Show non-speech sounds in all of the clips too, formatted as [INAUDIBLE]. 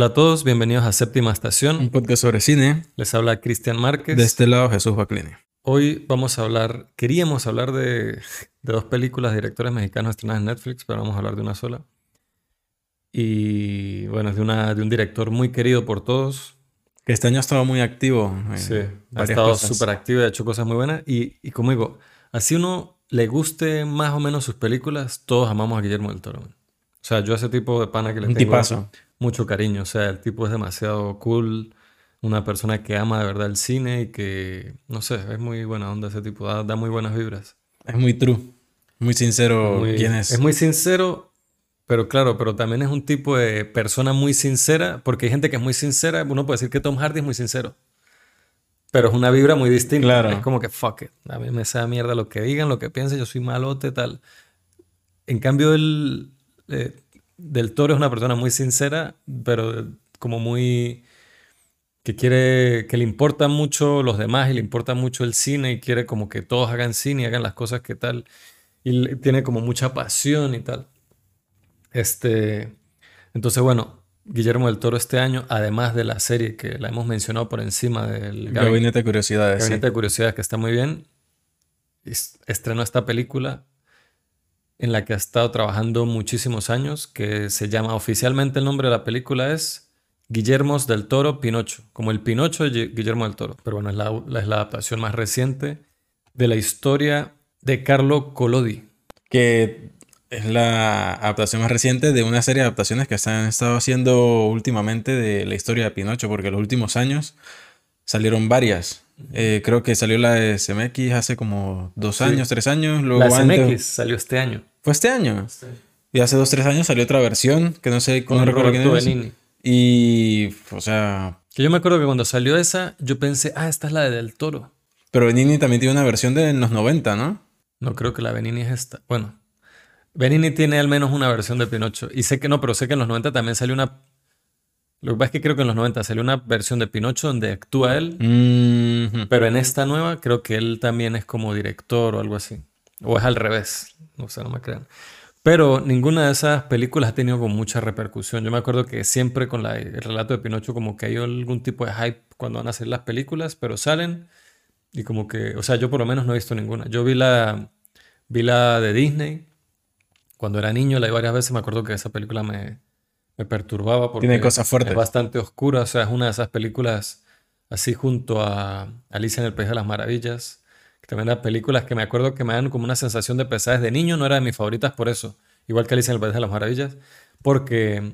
Hola a todos, bienvenidos a Séptima Estación. Un podcast sobre cine. Les habla Cristian Márquez. De este lado, Jesús Baclini. Hoy vamos a hablar, queríamos hablar de, de dos películas de directores mexicanos estrenadas en Netflix, pero vamos a hablar de una sola. Y bueno, es de, una, de un director muy querido por todos. Que este año ha estado muy activo. Sí, ha estado súper activo y ha hecho cosas muy buenas. Y, y como digo, así uno le guste más o menos sus películas, todos amamos a Guillermo del Toro. O sea, yo a ese tipo de pana que le Un tengo tipazo. Mucho cariño. O sea, el tipo es demasiado cool, una persona que ama de verdad el cine y que, no sé, es muy buena onda ese tipo, da, da muy buenas vibras. Es muy true. Muy sincero Muy- quién es. Es muy sincero, pero claro, pero también es un tipo de persona muy sincera, porque hay gente que es muy sincera, uno puede decir que Tom Hardy es muy sincero. Pero es una vibra muy distinta. Claro. Es como que fuck it. A mí me da mierda lo que digan, lo que piensen, yo soy malote, tal. En cambio, el eh, del Toro es una persona muy sincera, pero como muy que quiere, que le importa mucho los demás y le importa mucho el cine y quiere como que todos hagan cine y hagan las cosas que tal. Y tiene como mucha pasión y tal. Este, entonces, bueno, Guillermo del Toro este año, además de la serie que la hemos mencionado por encima del Gabi- Gabinete de Curiosidades. sí. Gabinete de Curiosidades, que está muy bien, es- estrenó esta película en la que ha estado trabajando muchísimos años, que se llama oficialmente el nombre de la película es Guillermos del Toro Pinocho, como el Pinocho de Gui- Guillermo del Toro. Pero bueno, es la, es la adaptación más reciente de la historia de Carlo Collodi. Que es la adaptación más reciente de una serie de adaptaciones que se han estado haciendo últimamente de la historia de Pinocho, porque en los últimos años salieron varias. Eh, creo que salió la de CMX hace como dos Sí. años, tres años. Luego La antes- SMX salió este año. Fue este año. Y hace dos, tres años salió otra versión, que no sé, no recuerdo quién es. Y, o sea, Que yo me acuerdo que cuando salió esa, yo pensé, ah, esta es la de Del Toro. pero Benini también tiene una versión de los 90, ¿no? No creo que la Benini es esta. Bueno, Benini tiene al menos una versión de Pinocho. Y sé que no, pero sé que en los 90 también salió una. Lo que pasa es que creo que en los 90 salió una versión de Pinocho donde actúa él. Mhm. Pero en esta nueva creo que él también es como director o algo así. O es al revés. No sé, no me crean. Pero ninguna de esas películas ha tenido como mucha repercusión. Yo me acuerdo que siempre con la- el relato de Pinocho como que hay algún tipo de hype cuando van a hacer las películas, pero salen y como que, o sea, yo por lo menos no he visto ninguna. Yo vi la, vi la de Disney cuando era niño, la vi varias veces. Me acuerdo que esa película me, me perturbaba porque Tiene cosas fuertes. es bastante oscura. O sea, es una de esas películas así junto a Alicia en el País de las Maravillas. Eran películas que me acuerdo que me dan como una sensación de pesadez de niño. No era de mis favoritas por eso. Igual que Alicia en el País de las Maravillas. Porque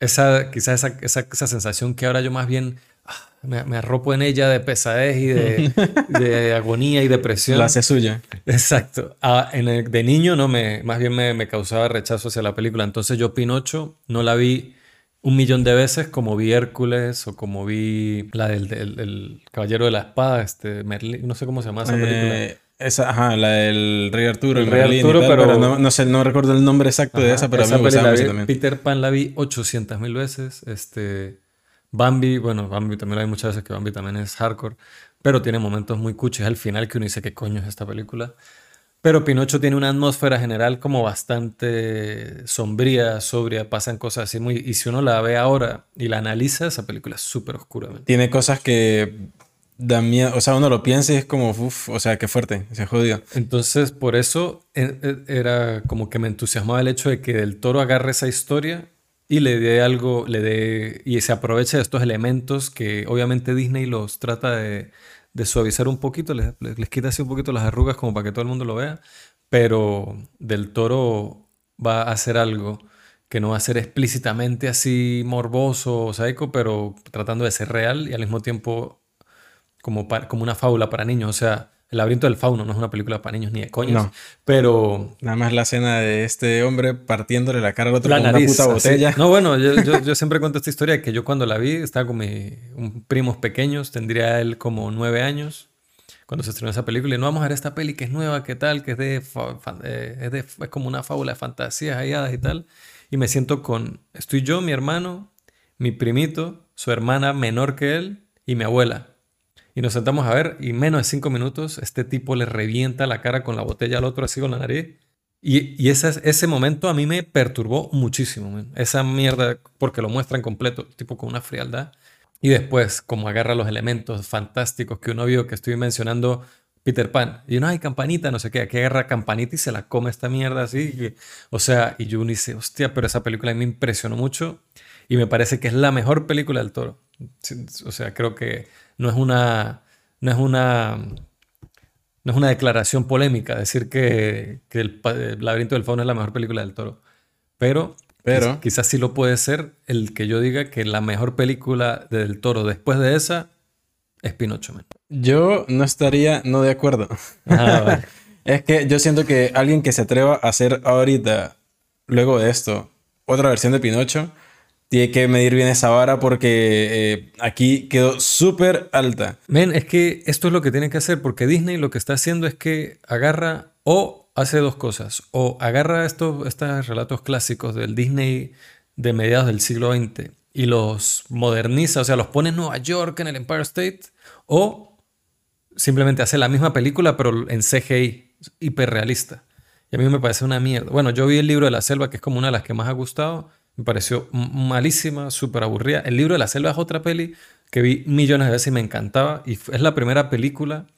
esa, quizás esa, esa, esa sensación que ahora yo más bien ah, me, me arropo en ella de pesadez y de, [LAUGHS] de agonía y depresión. La hace suya. Exacto. Ah, en el- de niño no me, más bien me, me causaba rechazo hacia la película. Entonces yo Pinocho no la vi un millón de veces como vi Hércules o como vi la del, del- del Caballero de la Espada, este Merlín, no sé cómo se llama esa película. Eh, esa, ajá, la del Rey Arturo, El el Rey Merlín Arturo, tal, pero- no, no sé, no recuerdo el nombre exacto de Ajá, esa, pero esa a mí me gustaba también. Peter Pan la vi 800 mil veces. Este, Bambi, bueno, Bambi también la vi muchas veces que Bambi también es hardcore, pero tiene momentos muy cuches al final que uno dice qué coño es esta película. Pero Pinocho tiene una atmósfera general como bastante sombría, sobria, pasan cosas así muy... Y si uno la ve ahora y la analiza, esa película es súper oscura. man. Tiene cosas que dan miedo, o sea, uno lo piensa y es como, uff, o sea, qué fuerte, se jodido. Entonces, por eso e- e- era como que me entusiasmaba el hecho de que Del Toro agarre esa historia y le dé algo, le dé, y se aproveche de estos elementos que obviamente Disney los trata de, de suavizar un poquito, les, les- quita así un poquito las arrugas como para que todo el mundo lo vea, pero Del Toro va a hacer algo que no va a ser explícitamente así morboso o psycho, pero tratando de ser real y al mismo tiempo como, pa- como una fábula para niños. O sea, El laberinto del fauno no es una película para niños ni de coños. No. Pero Nada más la escena de este hombre partiéndole la cara al otro la con nariz. una puta así. botella. No, bueno, yo, yo- [LAUGHS] yo siempre cuento esta historia que yo cuando la vi estaba con mis primos pequeños, tendría él como nueve años cuando se estrenó esa película y no vamos a ver esta peli que es nueva, que tal, que es de, eh, es de- es como una fábula de fantasías halladas y tal. Y me siento con, estoy yo, mi hermano, mi primito, su hermana menor que él y mi abuela. Y nos sentamos a ver y en menos de cinco minutos este tipo le revienta la cara con la botella al otro así con la nariz Y, y ese, ese momento a mí me perturbó muchísimo, esa mierda, porque lo muestran completo, tipo con una frialdad. Y después, como agarra los elementos fantásticos que uno vio, que estoy mencionando Peter Pan. Y uno, hay campanita, no sé qué, aquí agarra campanita y se la come esta mierda así. o sea, y yo dice, hostia, pero esa película a mí me impresionó mucho y me parece que es la mejor película del toro. O sea, creo que no es una, no es una, no es una declaración polémica decir que, que el, laberinto del fauno es la mejor película del toro. Pero, pero quizás sí lo puede ser el que yo diga que la mejor película del toro después de esa es Pinocho. Yo no estaría no de acuerdo. Ah, [LAUGHS] es que yo siento que alguien que se atreva a hacer ahorita, luego de esto, otra versión de Pinocho, tiene que medir bien esa vara porque eh, aquí quedó súper alta. Men, es que esto es lo que tiene que hacer porque Disney lo que está haciendo es que agarra o hace dos cosas. O agarra estos, estos relatos clásicos del Disney de mediados del siglo XX y los moderniza, o sea, los pone en Nueva York, en el Empire State, o simplemente hace la misma película pero en CGI, hiperrealista. Y a mí me parece una mierda. Bueno, yo vi el libro de la selva, que es como una de las que más ha gustado me pareció malísima, súper aburrida. El libro de la selva es otra peli que vi millones de veces y me encantaba. Y es la primera película,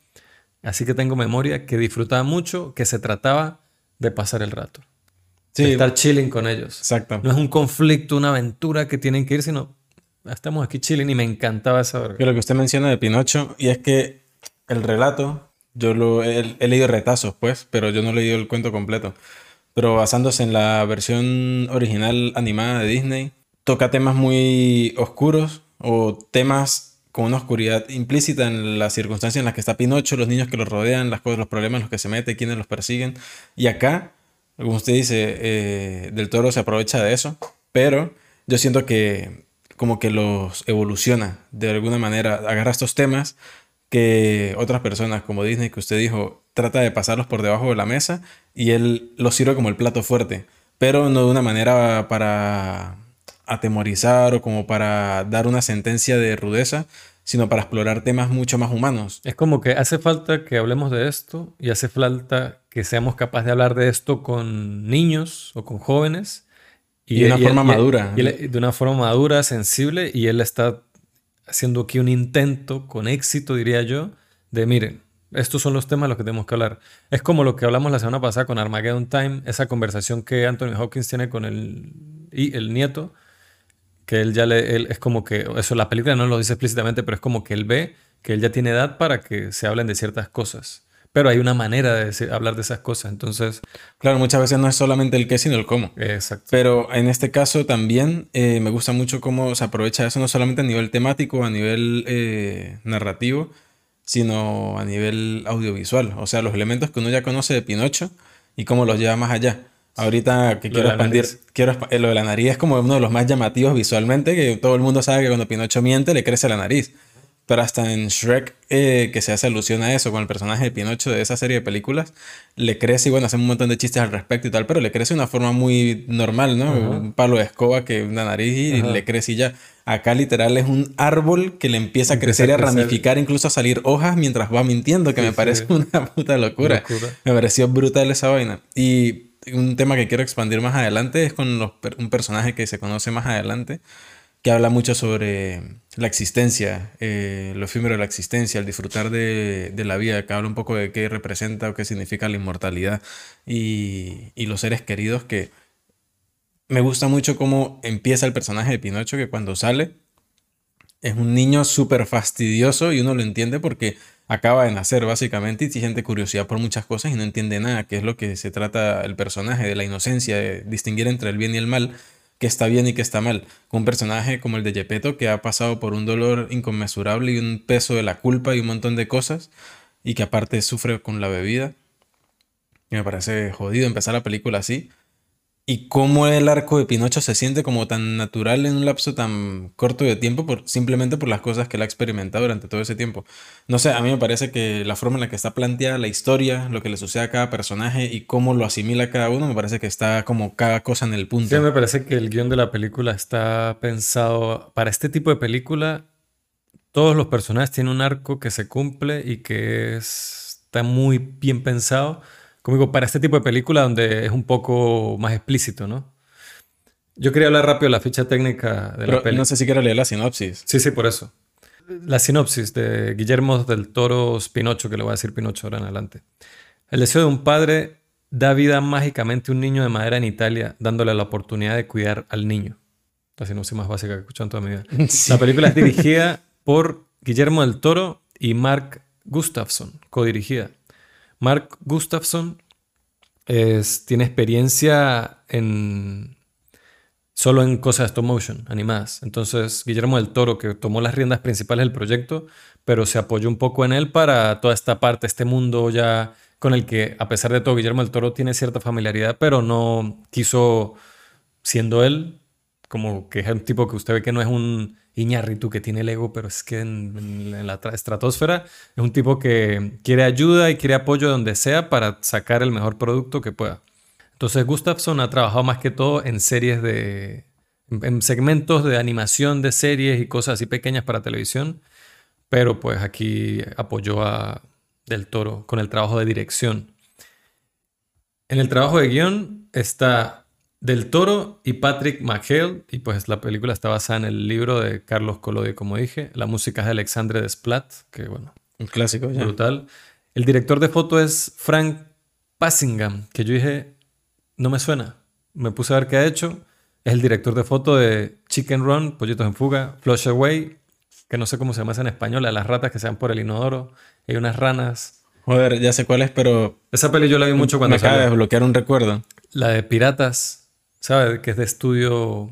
así que tengo memoria, que disfrutaba mucho, que se trataba de pasar el rato. de estar chilling con ellos. Exacto. No es un conflicto, una aventura que tienen que ir, sino estamos aquí chilling y me encantaba esa Que lo que usted menciona de Pinocho, y es que el relato, yo lo he, he leído retazos, pues, pero yo no he leído el cuento completo pero basándose en la versión original animada de Disney, toca temas muy oscuros o temas con una oscuridad implícita en las circunstancias en las que está Pinocho, los niños que lo rodean, las cosas, los problemas en los que se mete, quienes los persiguen. Y acá, como usted dice, eh, Del Toro se aprovecha de eso, pero yo siento que como que los evoluciona de alguna manera, agarra estos temas que otras personas como Disney, que usted dijo, trata de pasarlos por debajo de la mesa y él los sirve como el plato fuerte, pero no de una manera para atemorizar o como para dar una sentencia de rudeza, sino para explorar temas mucho más humanos. Es como que hace falta que hablemos de esto y hace falta que seamos capaces de hablar de esto con niños o con jóvenes. Y, de una forma madura. de una forma madura, sensible, y él está haciendo aquí un intento con éxito, diría yo, de miren, estos son los temas de los que tenemos que hablar. Es como lo que hablamos la semana pasada con Armageddon Time, esa conversación que Anthony Hawkins tiene con el, y el nieto, que él ya le, él, es como que, eso la película no lo dice explícitamente, pero es como que él ve que él ya tiene edad para que se hablen de ciertas cosas. Pero hay una manera de hablar de esas cosas, entonces... Claro, muchas veces no es solamente el qué, sino el cómo. Exacto. Pero en este caso también eh, me gusta mucho cómo se aprovecha eso, no solamente a nivel temático, a nivel eh, narrativo, sino a nivel audiovisual. O sea, los elementos que uno ya conoce de Pinocho y cómo los lleva más allá. Ahorita que quiero expandir, quiero eh, lo de la nariz es como uno de los más llamativos visualmente, que todo el mundo sabe que cuando Pinocho miente le crece la nariz. Pero hasta en Shrek, eh, que se hace alusión a eso con el personaje de Pinocho de esa serie de películas, le crece y bueno, hace un montón de chistes al respecto y tal, pero le crece de una forma muy normal, ¿no? Un palo de escoba que una nariz y le crece y ya. Acá literal es un árbol que le empieza a crecer y a, ramificar, incluso a salir hojas mientras va mintiendo, que me parece [LAUGHS] una puta locura. Me pareció brutal esa vaina. Y un tema que quiero expandir más adelante es con un personaje que se conoce más adelante, que habla mucho sobre la existencia, eh, lo efímero de la existencia, el disfrutar de, la vida, que habla un poco de qué representa o qué significa la inmortalidad y, y los seres queridos que me gusta mucho cómo empieza el personaje de Pinocho, que cuando sale es un niño súper fastidioso y uno lo entiende porque acaba de nacer básicamente y siente curiosidad por muchas cosas y no entiende nada, que es lo que se trata el personaje, de la inocencia, de distinguir entre el bien y el mal que está bien y que está mal. Un personaje como el de Gepetto que ha pasado por un dolor inconmensurable y un peso de la culpa y un montón de cosas y que aparte sufre con la bebida. Me parece jodido empezar la película así y cómo el arco de Pinocho se siente como tan natural en un lapso tan corto de tiempo simplemente por las cosas que él ha experimentado durante todo ese tiempo. No sé, a mí me parece que la forma en la que está planteada la historia, lo que le sucede a cada personaje y cómo lo asimila cada uno, me parece que está como cada cosa en el punto. Sí, me parece que el guion de la película está pensado para este tipo de película. Todos los personajes tienen un arco que se cumple y que está muy bien pensado como digo, para este tipo de película donde es un poco más explícito, ¿no? Yo quería hablar rápido de la ficha técnica de la peli. no sé si quiero leer la sinopsis. Sí, sí, por eso. La sinopsis de Guillermo del Toro Pinocho, que le voy a decir Pinocho ahora en adelante. El deseo de un padre da vida mágicamente a un niño de madera en Italia, dándole la oportunidad de cuidar al niño. La sinopsis más básica que he escuchado en toda mi vida. [LAUGHS] Sí. La película es dirigida por Guillermo del Toro y Mark Gustafson, codirigida. Mark Gustafson es- tiene experiencia en solo en cosas de stop motion, animadas. Entonces, Guillermo del Toro, que tomó las riendas principales del proyecto, pero se apoyó un poco en él para toda esta parte, este mundo ya con el que, a pesar de todo, Guillermo del Toro tiene cierta familiaridad, pero no quiso, siendo él, como que es un tipo que usted ve que no es un Iñárritu que tiene el ego, pero es que en, la tra- estratosfera es un tipo que quiere ayuda y quiere apoyo donde sea para sacar el mejor producto que pueda. Entonces Gustafsson ha trabajado más que todo en series de... en segmentos de animación de series y cosas así pequeñas para televisión, pero pues aquí apoyó a Del Toro con el trabajo de dirección. En el trabajo de guion está Del Toro y Patrick McHale, y pues la película está basada en el libro de Carlos Collodi, como dije. La música es de Alexandre Desplat, que bueno, Un clásico ya. brutal. El director de foto es Frank Passingham, que yo dije, no me suena. Me puse a ver qué ha hecho. Es el director de foto de Chicken Run, Pollitos en Fuga, Flush Away, que no sé cómo se llama en español, a las ratas que se van por el inodoro. Hay unas ranas. Joder, ya sé cuál es, pero Esa peli yo la vi mucho cuando me acaba de desbloquear un recuerdo. La de Piratas, ¿sabes? Que es de estudio.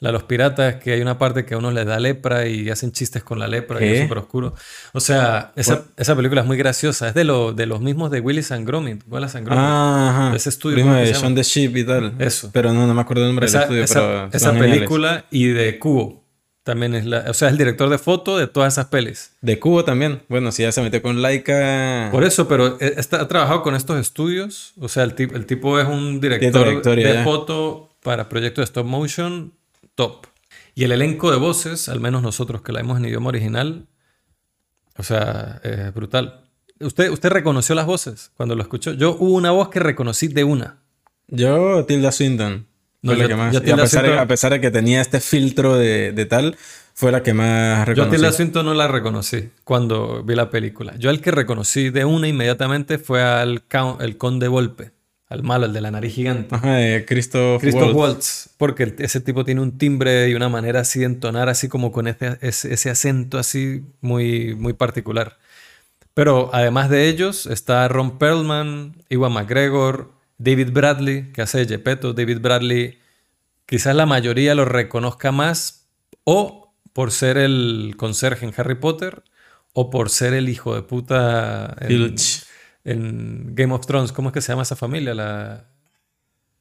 La los piratas, que hay una parte que a uno les da lepra y hacen chistes con la lepra y ¿Qué? es súper oscuro. O sea, esa, esa película es muy graciosa. Es de, lo, de los mismos de Willis and Gromit. Wallace and Gromit. Ah, ajá. Ese estudio, Primo ¿cómo que de se llama? Shaun the Sheep y tal. Eso. Pero no, no me acuerdo el nombre esa del estudio, esa- pero esa película y de Cubo. También es la. O sea, es el director de foto de todas esas pelis. De Cubo también. Bueno, si ya se metió con Laika. Por eso, pero eh, está, ha trabajado con estos estudios. O sea, el, tip- el tipo es un director de ya. foto para proyectos de stop motion top. Y el elenco de voces, al menos nosotros que la vemos en idioma original, o sea, es brutal. ¿Usted, ¿Usted reconoció las voces cuando lo escuchó? Yo hubo una voz que reconocí de una. Yo, Tilda Swinton. No, fue la yo- que más. yo a pesar, a pesar de que tenía este filtro de, de tal, fue la que más Yo a reconocí. Tilda Swinton no la reconocí cuando vi la película. Yo al que reconocí de una inmediatamente fue al el conde Volpe, al malo, el de la nariz gigante. Ajá, de Christoph, Christoph Waltz. Waltz, porque ese tipo tiene un timbre y una manera así de entonar, así como con ese, ese, ese acento así muy, muy particular. Pero además de ellos está Ron Perlman, Iwan McGregor, David Bradley, que hace de Gepetto. David Bradley, quizás la mayoría lo reconozca más o por ser el conserje en Harry Potter o por ser el hijo de puta en, Game of Thrones. ¿Cómo es que se llama esa familia? La,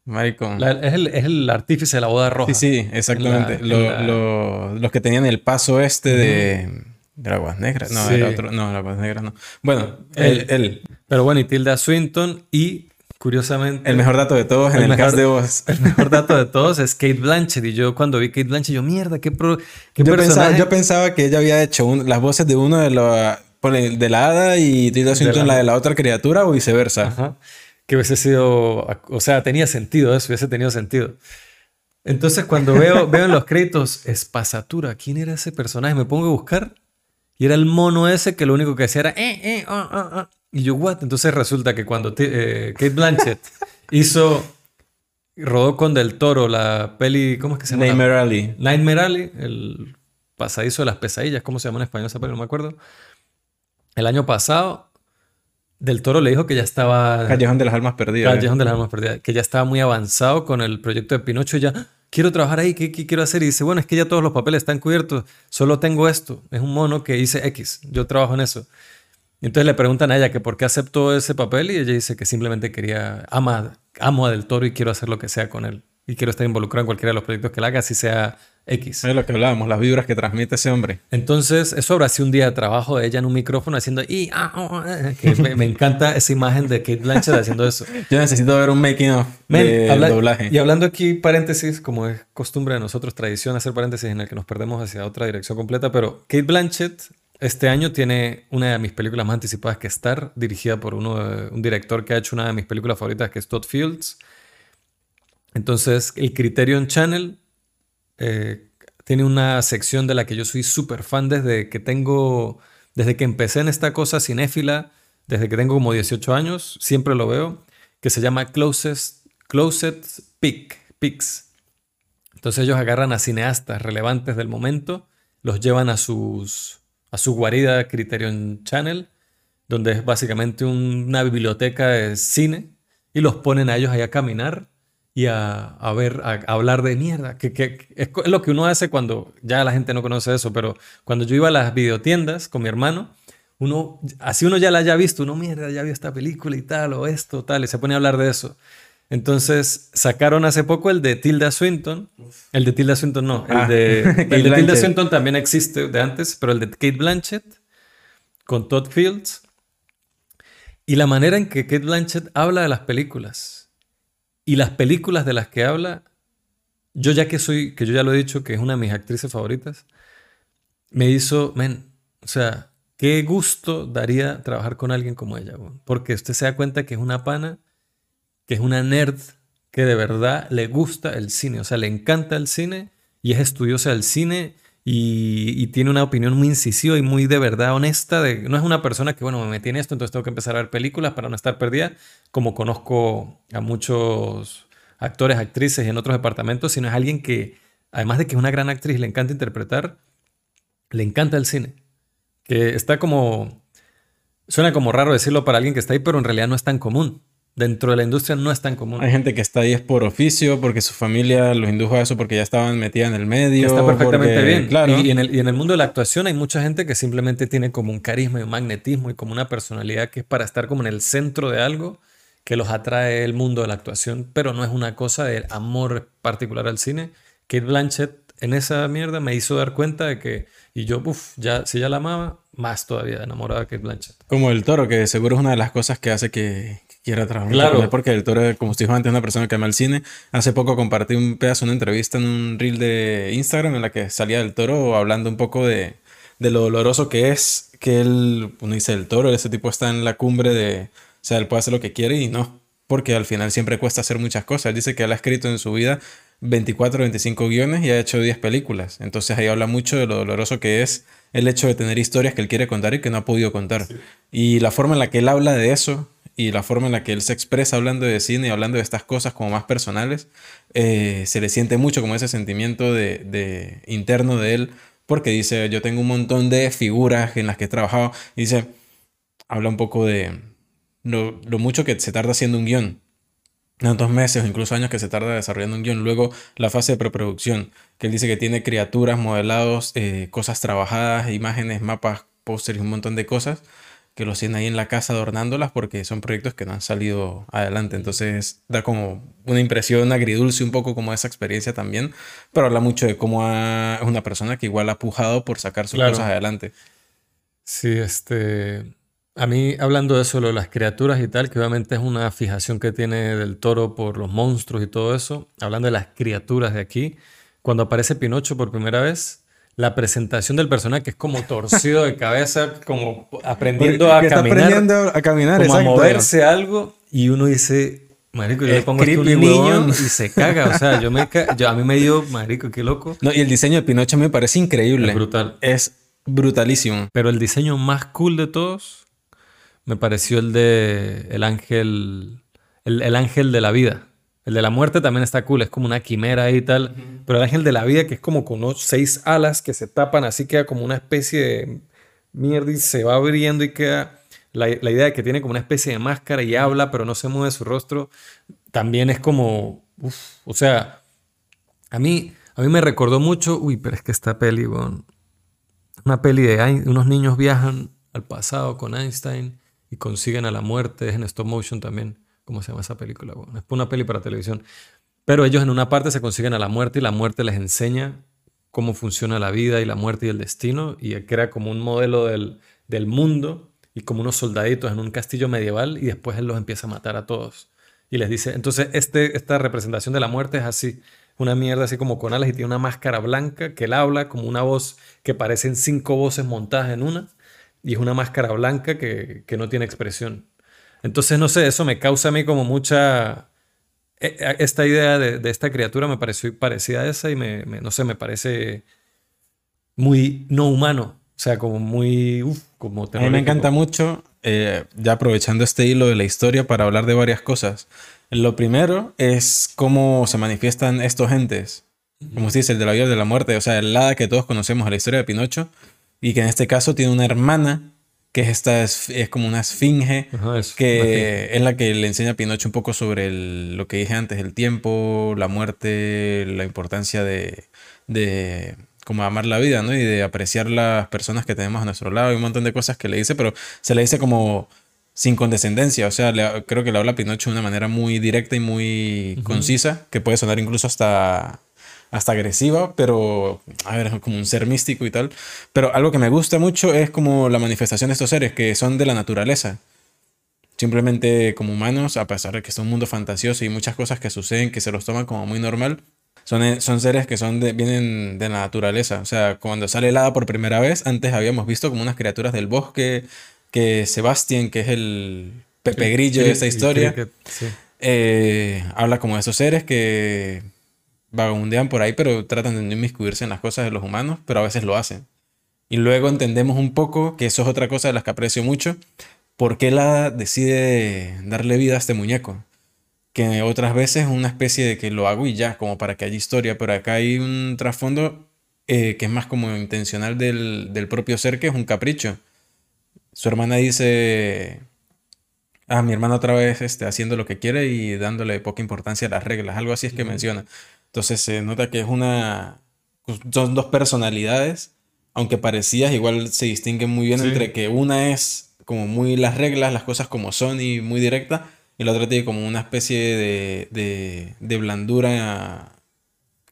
Maricón. la- es, el, es el artífice de la boda roja. Sí, sí, exactamente. La- Lo- en la- lo- los que tenían el paso este de, de Aguas Negras. No, Sí. era otro. No, Aguas Negras no. Bueno, Él. él, él. Pero bueno, y Tilda Swinton y curiosamente... El mejor dato de todos en El mejor- cast de voz. el mejor dato de [LAUGHS] todos es Kate Blanchett. Y yo cuando vi Kate Blanchett, yo, mierda, qué, pro- qué Yo pensaba, personaje. yo pensaba que ella había hecho un- las voces de uno de el- de la hada y Tilda Swinton la- la de la otra criatura o viceversa. Ajá. Que hubiese sido, o sea, tenía sentido eso, hubiese tenido sentido. Entonces cuando veo, [LAUGHS] veo en los créditos Espasatura, ¿quién era ese personaje? Me pongo a buscar y era el mono ese que lo único que hacía era eh, eh, ah, ah, ah. Y yo, what? Entonces resulta que cuando eh, Kate Blanchett [LAUGHS] hizo, rodó con Del Toro la peli, ¿cómo es que se llama? Nightmare Alley. Nightmare Alley, el pasadizo de las pesadillas, ¿cómo se llama en español esa peli? No me acuerdo. El año pasado, Del Toro le dijo que ya estaba... Callejón de las Almas Perdidas. Callejón de las Almas Perdidas, que ya estaba muy avanzado con el proyecto de Pinocho y ya, "Ah, quiero trabajar ahí, ¿qué, qué quiero hacer? Y dice, bueno, es que ya todos los papeles están cubiertos, solo tengo esto, es un mono que hice X, yo trabajo en eso. Y entonces le preguntan a ella que por qué aceptó ese papel y ella dice que simplemente quería, ama, amo a Del Toro y quiero hacer lo que sea con él. Y quiero estar involucrado en cualquiera de los proyectos que él haga, así sea X. Es lo que hablábamos, las vibras que transmite ese hombre. Entonces, eso habrá sido un día de trabajo de ella en un micrófono haciendo y ah, ah, ah", que me, me encanta esa imagen de Kate Blanchett haciendo eso. [LAUGHS] Yo necesito ver un making of del habla- doblaje. Y hablando aquí, paréntesis, como es costumbre de nosotros, tradición hacer paréntesis en el que nos perdemos hacia otra dirección completa, pero Kate Blanchett este año tiene una de mis películas más anticipadas que Star, dirigida por uno, un director que ha hecho una de mis películas favoritas, que es Todd Fields. Entonces, el Criterion Channel eh, tiene una sección de la que yo soy súper fan desde que tengo, desde que empecé en esta cosa cinéfila, desde que tengo como 18 años, siempre lo veo, que se llama Closest, Closet Pick, Picks. Entonces ellos agarran a cineastas relevantes del momento, los llevan a sus a su guarida Criterion Channel, donde es básicamente una biblioteca de cine, y los ponen a ellos ahí a caminar y a, ver, a, hablar de mierda, que, es, lo que uno hace cuando ya la gente no conoce eso, pero cuando yo iba a las videotiendas con mi hermano, uno, así uno ya la haya visto, uno mierda, ya vio esta película y tal, o esto, tal, y se pone a hablar de eso. Entonces sacaron hace poco el de Tilda Swinton. El de Tilda Swinton no. El ah, de, [LAUGHS] el de Tilda Swinton también existe de antes, pero el de Kate Blanchett con Todd Fields. Y la manera en que Kate Blanchett habla de las películas y las películas de las que habla, yo ya que soy, que yo ya lo he dicho, que es una de mis actrices favoritas, me hizo, men, o sea, qué gusto daría trabajar con alguien como ella, porque usted se da cuenta que es una pana que es una nerd que de verdad le gusta el cine, o sea, le encanta el cine y es estudiosa del cine y, tiene una opinión muy incisiva y muy de verdad honesta. No es una persona que, bueno, me metí en esto, entonces tengo que empezar a ver películas para no estar perdida, como conozco a muchos actores, actrices y en otros departamentos, sino es alguien que, además de que es una gran actriz le encanta interpretar, le encanta el cine. Que está como... Suena como raro decirlo para alguien que está ahí, pero en realidad no es tan común dentro de la industria no es tan común. Hay gente que está ahí es por oficio, porque su familia los indujo a eso, porque ya estaban metida en el medio. está perfectamente bien. Claro. Y, en el, y, en el, mundo de la actuación hay mucha gente que simplemente tiene como un carisma y un magnetismo y como una personalidad que es para estar como en el centro de algo que los atrae el mundo de la actuación, pero no es una cosa de amor particular al cine. Kate Blanchett en esa mierda me hizo dar cuenta de que, y yo, uff, ya, si ya la amaba, más todavía enamorada de Kate Blanchett. Como el toro, que seguro es una de las cosas que hace que, quiera trabajar claro. porque el toro, como dijo antes, es una persona que ama el cine. Hace poco compartí un pedazo, una entrevista en un reel de Instagram en la que salía del toro hablando un poco de, de lo doloroso que es que él, uno dice el toro, ese tipo está en la cumbre de, o sea, él puede hacer lo que quiere y no, porque al final siempre cuesta hacer muchas cosas. Él dice que él ha escrito en su vida 24, 25 guiones y ha hecho 10 películas. Entonces ahí habla mucho de lo doloroso que es el hecho de tener historias que él quiere contar y que no ha podido contar. Y la forma en la que él habla de eso y la forma en la que él se expresa hablando de cine y hablando de estas cosas como más personales, eh, se le siente mucho como ese sentimiento de, interno de él, porque dice, yo tengo un montón de figuras en las que he trabajado, y dice, habla un poco de lo, lo mucho que se tarda haciendo un guion, tantos meses o incluso años que se tarda desarrollando un guion. Luego la fase de preproducción, que él dice que tiene criaturas, modelados, eh, cosas trabajadas, imágenes, mapas, pósteres, un montón de cosas que los tienen ahí en la casa adornándolas porque son proyectos que no han salido adelante. Entonces da como una impresión agridulce un poco como esa experiencia también, pero habla mucho de cómo es una persona que igual ha pujado por sacar sus cosas adelante. Sí, este... A mí, hablando de eso, lo de las criaturas y tal, que obviamente es una fijación que tiene del toro por los monstruos y todo eso, hablando de las criaturas de aquí, cuando aparece Pinocho por primera vez, la presentación del personaje que es como torcido de cabeza, como aprendiendo a caminar. aprendiendo a caminar, como a moverse algo y uno dice, marico, yo le pongo aquí un niño y se caga, o sea, yo me yo, a mí me dio, marico, qué loco. No, y el diseño de Pinocho me parece increíble. Es brutal. Es brutalísimo. Pero el diseño más cool de todos me pareció el de el ángel el, el ángel de la vida. El de la muerte también está cool, es como una quimera y tal. Pero el ángel de la vida, que es como con unos seis alas que se tapan, así queda como una especie de mierda y se va abriendo y queda. La, idea de que tiene como una especie de máscara y habla, pero no se mueve su rostro, también es como. o sea, a mí, a mí me recordó mucho. Uy, pero es que esta peli, bueno, una peli de unos niños viajan al pasado con Einstein y consiguen a la muerte, es en stop motion también. ¿Cómo se llama esa película? Bueno, es una peli para televisión. Pero ellos en una parte se consiguen a la muerte y la muerte les enseña cómo funciona la vida y la muerte y el destino y crea como un modelo del, del mundo y como unos soldaditos en un castillo medieval y después él los empieza a matar a todos. Y les dice, entonces este, esta representación de la muerte es así. una mierda así como con alas y tiene una máscara blanca que él habla como una voz que parecen cinco voces montadas en una y es una máscara blanca que, no tiene expresión. Entonces, no sé, eso me causa a mí como mucha... E, e, esta idea de, esta criatura me pareció parecida a esa y me, no sé, me parece muy no humano. O sea, como muy... como a mí me encanta mucho, eh, ya aprovechando este hilo de la historia para hablar de varias cosas. Lo primero es cómo se manifiestan estos entes. Como se dice, el de la vida de la muerte. O sea, el hada que todos conocemos, la historia de Pinocho. Y que en este caso tiene una hermana que es, esta, es, como una esfinge, que es la que le enseña a Pinocho un poco sobre lo que dije antes, el tiempo, la muerte, la importancia de, de como amar la vida, ¿no? Y de apreciar las personas que tenemos a nuestro lado y un montón de cosas que le dice, pero se le dice como sin condescendencia. O sea, creo que le habla a Pinocho de una manera muy directa y muy concisa, que puede sonar incluso hasta, hasta agresiva, pero, a ver, como un ser místico y tal. Pero algo que me gusta mucho es como la manifestación de estos seres que son de la naturaleza. Simplemente como humanos, a pesar de que es un mundo fantasioso y muchas cosas que suceden que se los toman como muy normal, son, eh, son seres que son vienen de la naturaleza. O sea, cuando sale el hada por primera vez, antes habíamos visto como unas criaturas del bosque, que Sebastián, que es el Pepe Grillo de esta historia, eh, habla como de esos seres que vagabundean por ahí, pero tratan de no inmiscuirse en las cosas de los humanos, pero a veces lo hacen. Y luego entendemos un poco, que eso es otra cosa de las que aprecio mucho, por qué la decide darle vida a este muñeco. Que otras veces es una especie de que lo hago y ya, como para que haya historia, pero acá hay un trasfondo eh, que es más como intencional del, del propio ser, que es un capricho su hermana dice, ah, mi hermana otra vez este, haciendo lo que quiere y dándole poca importancia a las reglas, algo así es que menciona. Entonces se nota que es una, pues, son dos personalidades, aunque parecidas, igual se distinguen muy bien entre que una es como muy las reglas, las cosas como son y muy directa, y la otra tiene como una especie de, de, de blandura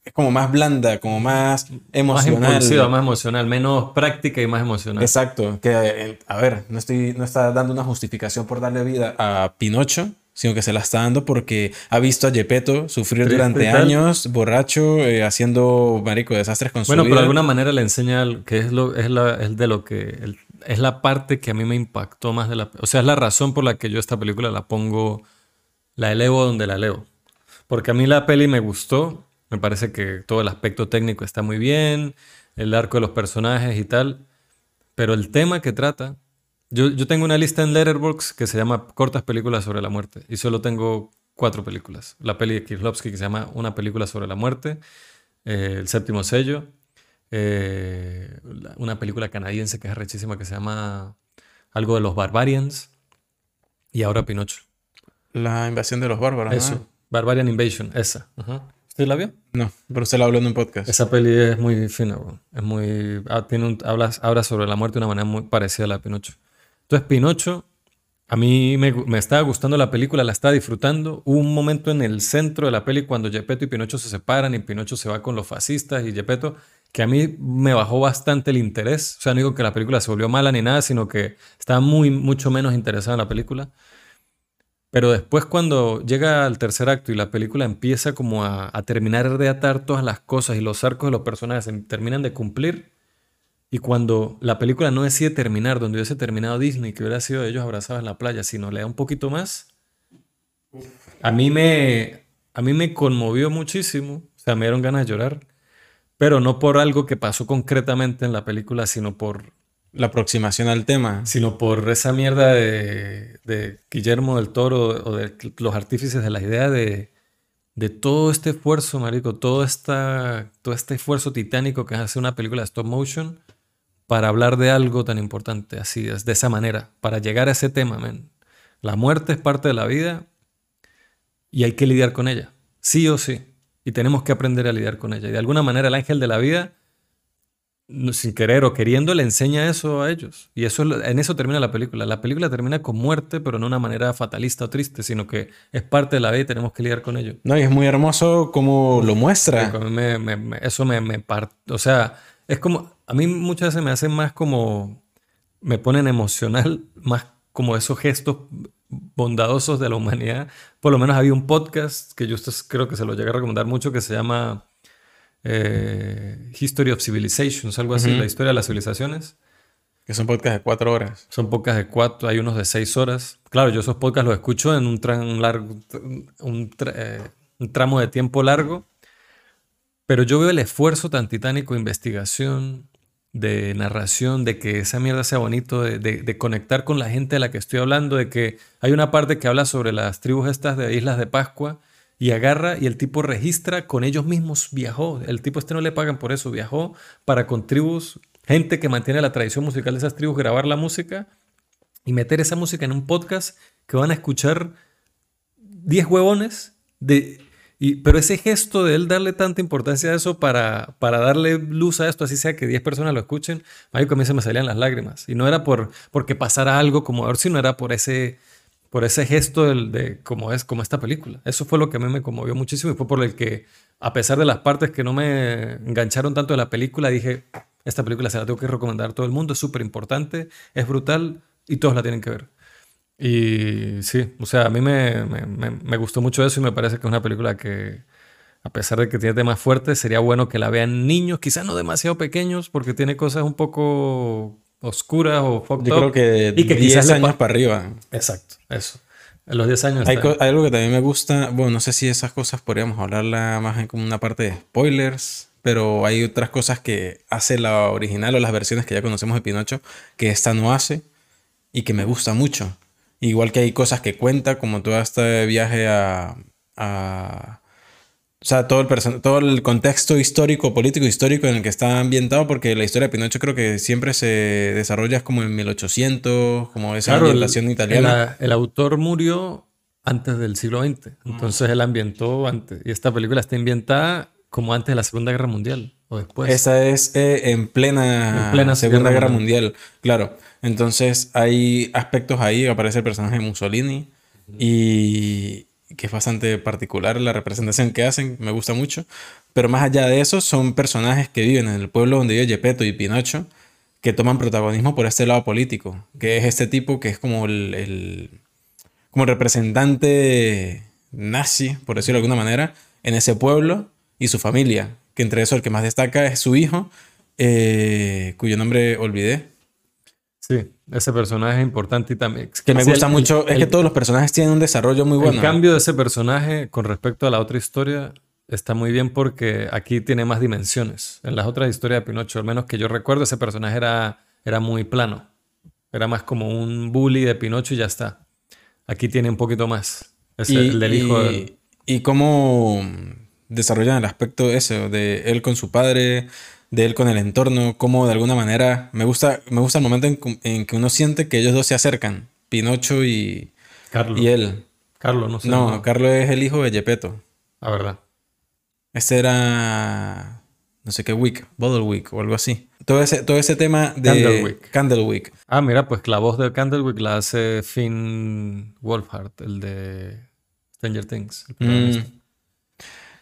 es como más blanda, como más emocional. Más impulsiva, más emocional, menos práctica y más emocional. Exacto. Que, eh, a ver, no, estoy, no está dando una justificación por darle vida a Pinocho, sino que se la está dando porque ha visto a Gepetto sufrir durante años, borracho, eh, haciendo, marico, desastres con su vida. Bueno, pero de alguna manera le enseña que es, lo, es, la, es de lo que... es la parte que a mí me impactó más de la... O sea, es la razón por la que yo esta película la pongo... La elevo donde la leo. Porque a mí la peli me gustó, me parece que todo el aspecto técnico está muy bien, el arco de los personajes y tal, pero el tema que trata, yo, yo tengo una lista en Letterboxd que se llama Cortas películas sobre la muerte y solo tengo cuatro películas. La peli de Kieslowski que se llama Una película sobre la muerte, eh, El séptimo sello, eh, una película canadiense que es rechísima que se llama algo de los Barbarians y ahora Pinocho. La invasión de los bárbaros. Eso, Barbarian Invasion, esa. ¿Sí la vio? No, pero usted la habló en un podcast. Esa peli es muy fina, es muy... Ah, tiene un, habla, sobre la muerte de una manera muy parecida a la de Pinocho. Entonces, Pinocho, a mí me, me, estaba gustando la película, la estaba disfrutando. Hubo un momento en el centro de la peli cuando Gepetto y Pinocho se separan y Pinocho se va con los fascistas y Gepetto, que a mí me bajó bastante el interés. O sea, no digo que la película se volvió mala ni nada, sino que estaba muy, mucho menos interesada en la película. Pero después cuando llega al tercer acto y la película empieza como a, terminar de atar todas las cosas y los arcos de los personajes terminan de cumplir, y cuando la película no decide terminar donde hubiese terminado Disney, que hubiera sido ellos abrazados en la playa, sino le da un poquito más, a mí me, a mí me conmovió muchísimo, o sea, me dieron ganas de llorar, pero no por algo que pasó concretamente en la película, sino por la aproximación al tema. Sino por esa mierda de, Guillermo del Toro o de los artífices de la idea de, todo este esfuerzo, marico, todo, esta, todo este esfuerzo titánico que hace una película de stop motion para hablar de algo tan importante, así, de esa manera, para llegar a ese tema, man. La muerte es parte de la vida y hay que lidiar con ella, sí o sí. Y tenemos que aprender a lidiar con ella. Y de alguna manera el ángel de la vida sin querer o queriendo le enseña eso a ellos. Y eso en eso termina la película. La película termina con muerte, pero no de una manera fatalista o triste, sino que es parte de la vida y tenemos que lidiar con ello. No, y es muy hermoso cómo lo muestra. eso me. O sea, es como. A mí muchas veces me hacen más como. Me ponen emocional, [LAUGHS] más como esos gestos bondadosos de la humanidad. Por lo menos había un podcast que yo creo que se lo llegué a recomendar mucho que se llama eh, History of Civilizations, algo así, la historia de las civilizaciones. Que son podcasts de cuatro horas. Son podcasts de cuatro, hay unos de seis horas. Claro, yo esos podcasts los escucho en un, largo, eh, un, tramo de tiempo largo, pero yo veo el esfuerzo tan titánico de investigación, de narración, de que esa mierda sea bonito, de, de, conectar con la gente a la que estoy hablando, de que hay una parte que habla sobre las tribus estas de Islas de Pascua y agarra y el tipo registra con ellos mismos, viajó, el tipo este no le pagan por eso, viajó para con tribus gente que mantiene la tradición musical de esas tribus, grabar la música y meter esa música en un podcast que van a escuchar 10 huevones de... Pero ese gesto de él darle tanta importancia a eso para, para darle luz a esto, así sea que 10 personas lo escuchen, a mí se me salían las lágrimas. Y no era por porque pasara algo como ver, sino era por ese, por ese gesto de, de como es como esta película. Eso fue lo que a mí me conmovió muchísimo y fue por el que, a pesar de las partes que no me engancharon tanto de la película, dije, esta película se la tengo que recomendar a todo el mundo, es súper importante, es brutal y todos la tienen que ver. Y sí, o sea, a mí me, me, me, gustó mucho eso y me parece que es una película que, a pesar de que tiene temas fuertes, sería bueno que la vean niños, quizás no demasiado pequeños, porque tiene cosas un poco oscuras o fucked Yo creo que y que 10 años para arriba. Exacto, eso. En los 10 años. Hay, hay, algo que también me gusta, bueno, no sé si esas cosas podríamos hablarla más en como una parte de spoilers, pero hay otras cosas que hace la original o las versiones que ya conocemos de Pinocho que esta no hace y que me gusta mucho. Igual que hay cosas que cuenta, como todo este viaje a, o sea, todo el, todo el contexto histórico, político histórico en el que está ambientado, porque la historia de Pinocho creo que siempre se desarrolla como en 1800, como esa ambientación italiana. El, el, autor murió antes del siglo XX, entonces él ambientó antes. Y esta película está ambientada como antes de la Segunda Guerra Mundial o después. Esa es eh, en, plena plena Segunda Guerra, Mundial. claro. Entonces hay aspectos ahí, aparece el personaje de Mussolini y que es bastante particular la representación que hacen, me gusta mucho. Pero más allá de eso, son personajes que viven en el pueblo donde vive Gepetto y Pinocho, que toman protagonismo por este lado político, que es este tipo que es como el, el como el representante nazi, por decirlo de alguna manera, en ese pueblo y su familia, que entre eso el que más destaca es su hijo, eh, cuyo nombre olvidé. Sí, ese personaje es importante y también... Que me gusta mucho, es que todos los personajes tienen un desarrollo muy bueno. El cambio de ese personaje con respecto a la otra historia está muy bien porque aquí tiene más dimensiones. En las otras historias de Pinocho, al menos que yo recuerdo, ese personaje era, era muy plano. Era más como un bully de Pinocho y ya está. Aquí tiene un poquito más. Es el del hijo. y cómo desarrollan el aspecto ese, de él con su padre, de él con el entorno, como de alguna manera me gusta, me gusta el momento en, que uno siente que ellos dos se acercan, Pinocho y, Carlos. y él. Carlos, no sé. No, Carlos es el hijo de Gepetto. La verdad. Este era, no sé qué Week, Bottle Week o algo así. Todo ese, todo ese tema de Candlewick. Candlewick. Ah, mira, pues la voz de Candlewick la hace Finn Wolfhard, el de Stranger Things.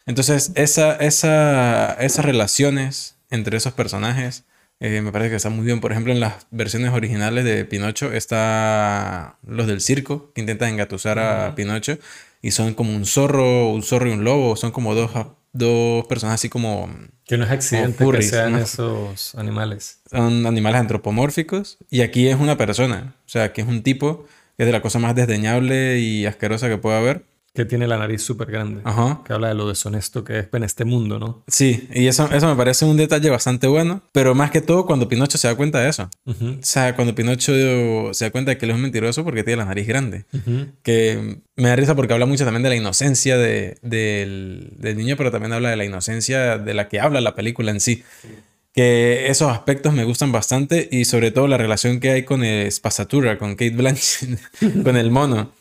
Entonces, esa, esa, esas relaciones entre esos personajes eh, me parece que están muy bien. Por ejemplo, en las versiones originales de Pinocho está los del circo que intentan engatusar a Pinocho y son como un zorro, un zorro y un lobo. Son como dos, dos personas así como... Que no es accidente que sean esos animales. Son animales antropomórficos y aquí es una persona. O sea, que es un tipo que es de la cosa más desdeñable y asquerosa que pueda haber que tiene la nariz súper grande. Que habla de lo deshonesto que es en este mundo, ¿no? Sí, y eso, eso me parece un detalle bastante bueno. Pero más que todo cuando Pinocho se da cuenta de eso. O sea, cuando Pinocho se da cuenta de que él es un mentiroso porque tiene la nariz grande. Que me da risa porque habla mucho también de la inocencia de, del, del, niño, pero también habla de la inocencia de la que habla la película en sí. Que esos aspectos me gustan bastante y sobre todo la relación que hay con Spasatura, con Kate Blanchett, [LAUGHS] con el mono.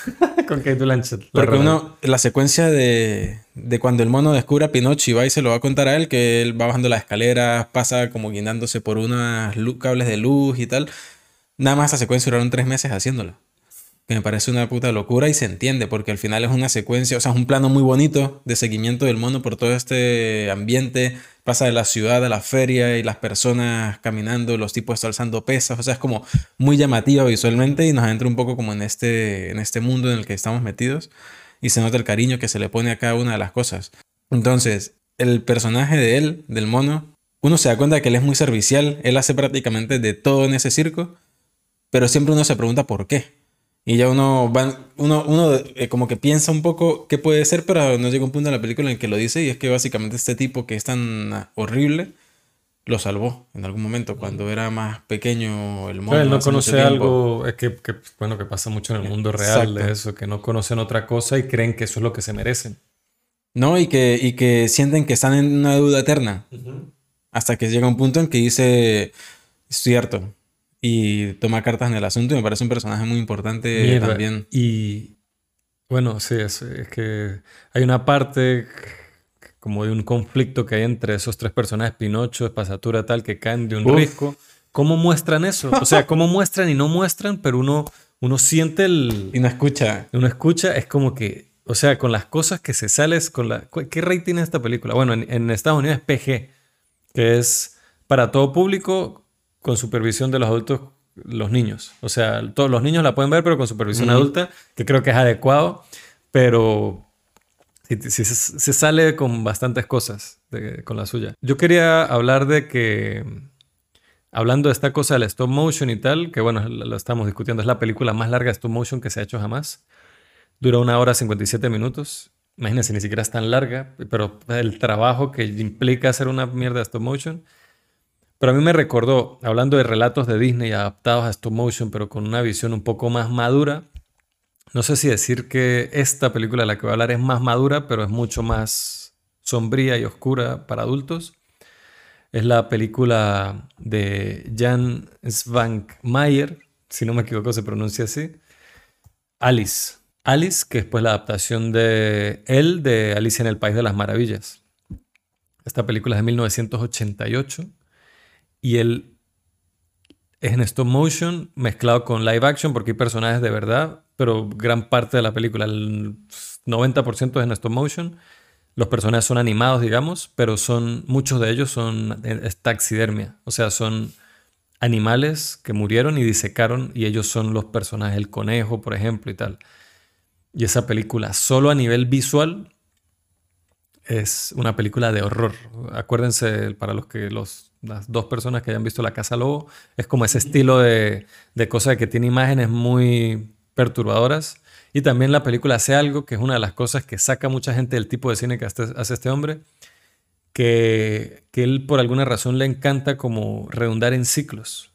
[LAUGHS] Con Kate Blanchett. Porque uno, la secuencia de, de, cuando el mono descubre a Pinocho y va y se lo va a contar a él, que él va bajando las escaleras, pasa como guindándose por unos cables de luz y tal. Nada más esa secuencia duraron tres meses haciéndola. Que me parece una puta locura y se entiende, porque al final es una secuencia, o sea, es un plano muy bonito de seguimiento del mono por todo este ambiente, pasa de la ciudad a la feria y las personas caminando, los tipos alzando pesas, o sea, es como muy llamativa visualmente y nos entra un poco como en este, en este mundo en el que estamos metidos y se nota el cariño que se le pone a cada una de las cosas. Entonces, el personaje de él, del mono, uno se da cuenta de que él es muy servicial, él hace prácticamente de todo en ese circo, pero siempre uno se pregunta por qué. Y ya uno, va, uno, uno eh, como que piensa un poco qué puede ser, pero no llega un punto en la película en que lo dice y es que básicamente este tipo que es tan horrible lo salvó en algún momento cuando era más pequeño el mundo. él no conoce algo, es que, que, bueno, que pasa mucho en el mundo real de eso, que no conocen otra cosa y creen que eso es lo que se merecen. No, y que, y que sienten que están en una duda eterna. Hasta que llega un punto en que dice, es cierto, y toma cartas en el asunto y me parece un personaje muy importante también. Y bueno, sí, es, que hay una parte como de un conflicto que hay entre esos tres personajes, Pinocho, Espasatura, tal, que caen de un risco. ¿Cómo muestran eso? O sea, ¿cómo muestran y no muestran? Pero uno, uno siente el... Y no escucha. Uno escucha, es como que, o sea, con las cosas que se sales, con la... ¿Qué rating es esta película? Bueno, en, en Estados Unidos es PG, que es para todo público con supervisión de los adultos, los niños. O sea, todos los niños la pueden ver, pero con supervisión adulta, que creo que es adecuado, pero si, se, sale con bastantes cosas con la suya. Yo quería hablar de que, hablando de esta cosa del stop motion y tal, que bueno, lo estamos discutiendo, es la película más larga de stop motion que se ha hecho jamás. Dura una hora 57 minutos. Imagínense, ni siquiera es tan larga, pero el trabajo que implica hacer una mierda de stop motion pero a mí me recordó, hablando de relatos de Disney adaptados a stop motion, pero con una visión un poco más madura. No sé si decir que esta película de la que voy a hablar es más madura, pero es mucho más sombría y oscura para adultos. Es la película de Jan Svankmajer, si no me equivoco se pronuncia así. Alice. Alice, que es pues la adaptación de él de Alicia en el País de las Maravillas. Esta película es de 1988 y él es en stop motion mezclado con live action porque hay personajes de verdad, pero gran parte de la película, el 90% es en stop motion. Los personajes son animados, digamos, pero son muchos de ellos son taxidermia, o sea, son animales que murieron y disecaron y ellos son los personajes, el conejo, por ejemplo, y tal. Y esa película, solo a nivel visual, es una película de horror. Acuérdense, para los que los las dos personas que hayan visto La Casa Lobo, es como ese estilo de, de cosa que tiene imágenes muy perturbadoras. Y también la película hace algo que es una de las cosas que saca mucha gente del tipo de cine que hace este hombre, que, que él por alguna razón le encanta como redundar en ciclos.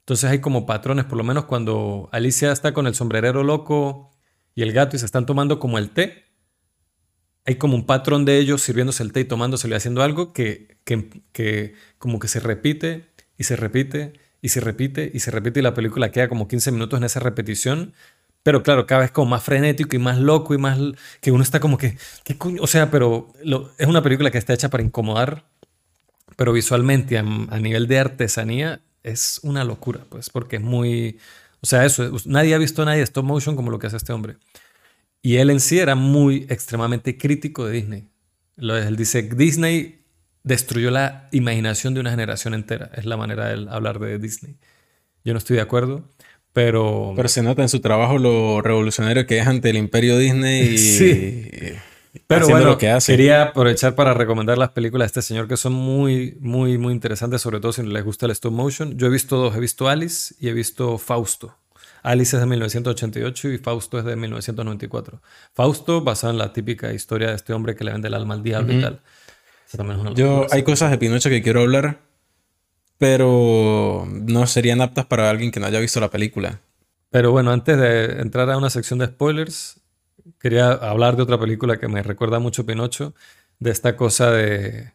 Entonces hay como patrones, por lo menos cuando Alicia está con el sombrerero loco y el gato y se están tomando como el té, hay como un patrón de ellos sirviéndose el té y tomándoselo y haciendo algo que, que, como que se repite y se repite y se repite y se repite y la película queda como 15 minutos en esa repetición. Pero claro, cada vez como más frenético y más loco y más... que uno está como que... ¿qué O sea, pero es una película que está hecha para incomodar, pero visualmente a, a nivel de artesanía es una locura, pues, porque es muy... O sea, eso, nadie ha visto a nadie stop motion como lo que hace este hombre. Y él en sí era muy extremadamente crítico de Disney. Él dice, Disney destruyó la imaginación de una generación entera. Es la manera de hablar de Disney. Yo no estoy de acuerdo, pero... Pero se nota en su trabajo lo revolucionario que es ante el imperio Disney y... [LAUGHS] sí. Pero bueno, lo que hace. quería aprovechar para recomendar las películas de este señor que son muy, muy, muy interesantes, sobre todo si les gusta el stop motion. Yo he visto dos, he visto Alice y he visto Fausto. Alice es de 1988 y Fausto es de 1994. Fausto, basado en la típica historia de este hombre que le vende el alma al diablo y tal. Yo, hay cosas de Pinocho que quiero hablar, pero no serían aptas para alguien que no haya visto la película. Pero bueno, antes de entrar a una sección de spoilers, quería hablar de otra película que me recuerda mucho Pinocho, de esta cosa de,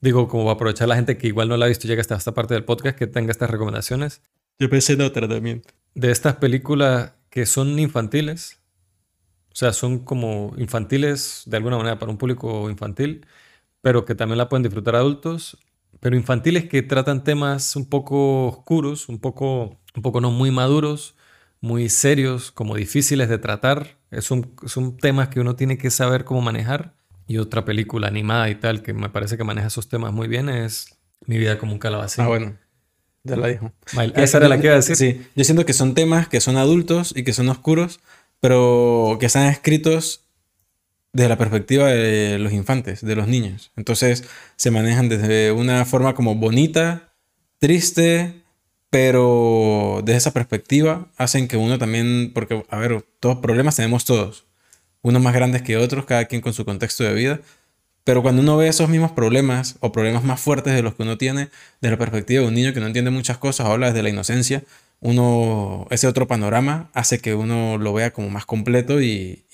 digo, como aprovechar la gente que igual no la ha visto llega hasta esta parte del podcast, que tenga estas recomendaciones. Yo pensé en otra también de estas películas que son infantiles. O sea, son como infantiles de alguna manera para un público infantil, pero que también la pueden disfrutar adultos. Pero infantiles que tratan temas un poco oscuros, un poco, un poco no muy maduros, muy serios, como difíciles de tratar. Son, son temas que uno tiene que saber cómo manejar. Y otra película animada y tal que me parece que maneja esos temas muy bien es Mi vida como un calabacín. Ah, bueno. Ya la dijo. Esa era la que iba a decir. Sí, yo siento que son temas que son adultos y que son oscuros, pero que están escritos desde la perspectiva de los infantes, de los niños. Entonces se manejan desde una forma como bonita, triste, pero desde esa perspectiva hacen que uno también, porque, a ver, todos problemas tenemos todos, unos más grandes que otros, cada quien con su contexto de vida, pero cuando uno ve esos mismos problemas o problemas más fuertes de los que uno tiene desde la perspectiva de un niño que no entiende muchas cosas, habla desde la inocencia, uno, ese otro panorama hace que uno lo vea como más completo y,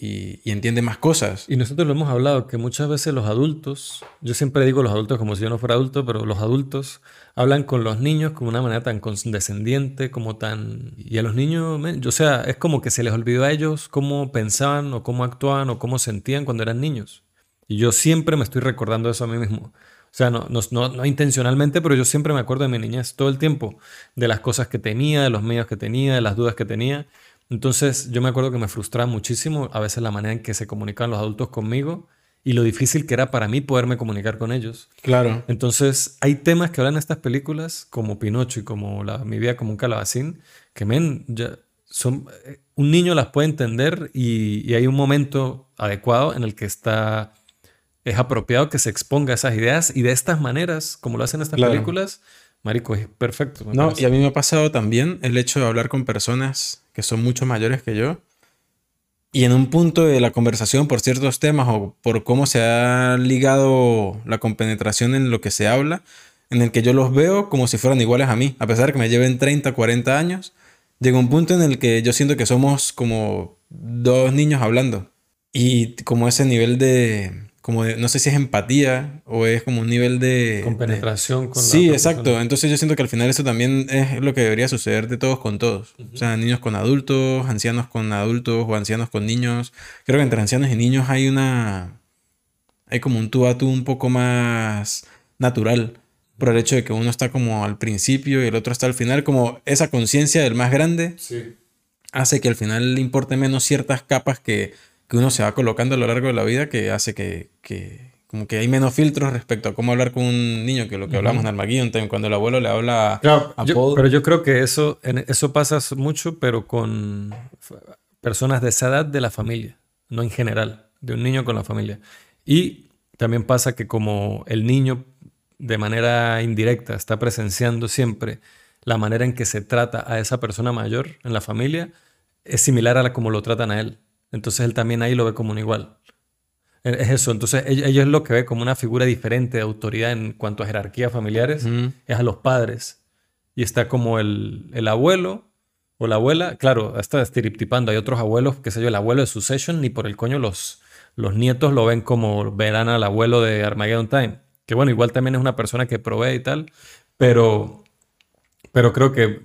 entiende más cosas. Y nosotros lo hemos hablado, que muchas veces los adultos, yo siempre digo los adultos como si yo no fuera adulto, pero los adultos hablan con los niños como una manera tan condescendiente, como tan... Y a los niños, o sea, es como que se les olvidó a ellos cómo pensaban o cómo actuaban o cómo sentían cuando eran niños. Y yo siempre me estoy recordando eso a mí mismo. O sea, no, no, intencionalmente, pero yo siempre me acuerdo de mi niñez todo el tiempo, de las cosas que tenía, de los medios que tenía, de las dudas que tenía. Entonces yo me acuerdo que me frustraba muchísimo a veces la manera en que se comunicaban los adultos conmigo y lo difícil que era para mí poderme comunicar con ellos. Claro. Entonces hay temas que hablan en estas películas, como Pinocho y como la, Mi vida como un calabacín, que men, ya son, eh, un niño las puede entender y, y hay un momento adecuado en el que está es apropiado que se exponga esas ideas y de estas maneras, como lo hacen estas películas, Marico, es perfecto. No, y a mí me ha pasado también el hecho de hablar con personas que son mucho mayores que yo. Y en un punto de la conversación por ciertos temas o por cómo se ha ligado la compenetración en lo que se habla, en el que yo los veo como si fueran iguales a mí, a pesar de que me lleven 30, 40 años, llega un punto en el que yo siento que somos como dos niños hablando. Y como ese nivel de, como no sé si es empatía o es como un nivel de... Compenetración con Sí, exacto. Entonces yo siento que al final eso también es lo que debería suceder de todos con todos. O sea, niños con adultos, ancianos con adultos o ancianos con niños. Creo que entre ancianos y niños hay una... Hay como un tú a tú un poco más natural. Por el hecho de que uno está como al principio y el otro está al final. Como esa conciencia del más grande sí. hace que al final le importe menos ciertas capas que que uno se va colocando a lo largo de la vida que hace que, que como que hay menos filtros respecto a cómo hablar con un niño que lo que hablamos en Armageddon cuando el abuelo le habla a Paul. Pero yo creo que eso, eso pasa mucho, pero con personas de esa edad de la familia, no en general, de un niño con la familia. Y también pasa que como el niño de manera indirecta está presenciando siempre la manera en que se trata a esa persona mayor en la familia, es similar a la como lo tratan a él. Entonces él también ahí lo ve como un igual. E, es eso. Entonces ellos lo que ve como una figura diferente de autoridad en cuanto a jerarquías familiares es a los padres. Y está como el, el abuelo o la abuela. Claro, está estereotipando. Hay otros abuelos, qué sé yo, el abuelo de Succession, ni por el coño los, los nietos lo ven como verán al abuelo de Armageddon Time. Que bueno, igual también es una persona que provee y tal. Pero, pero creo que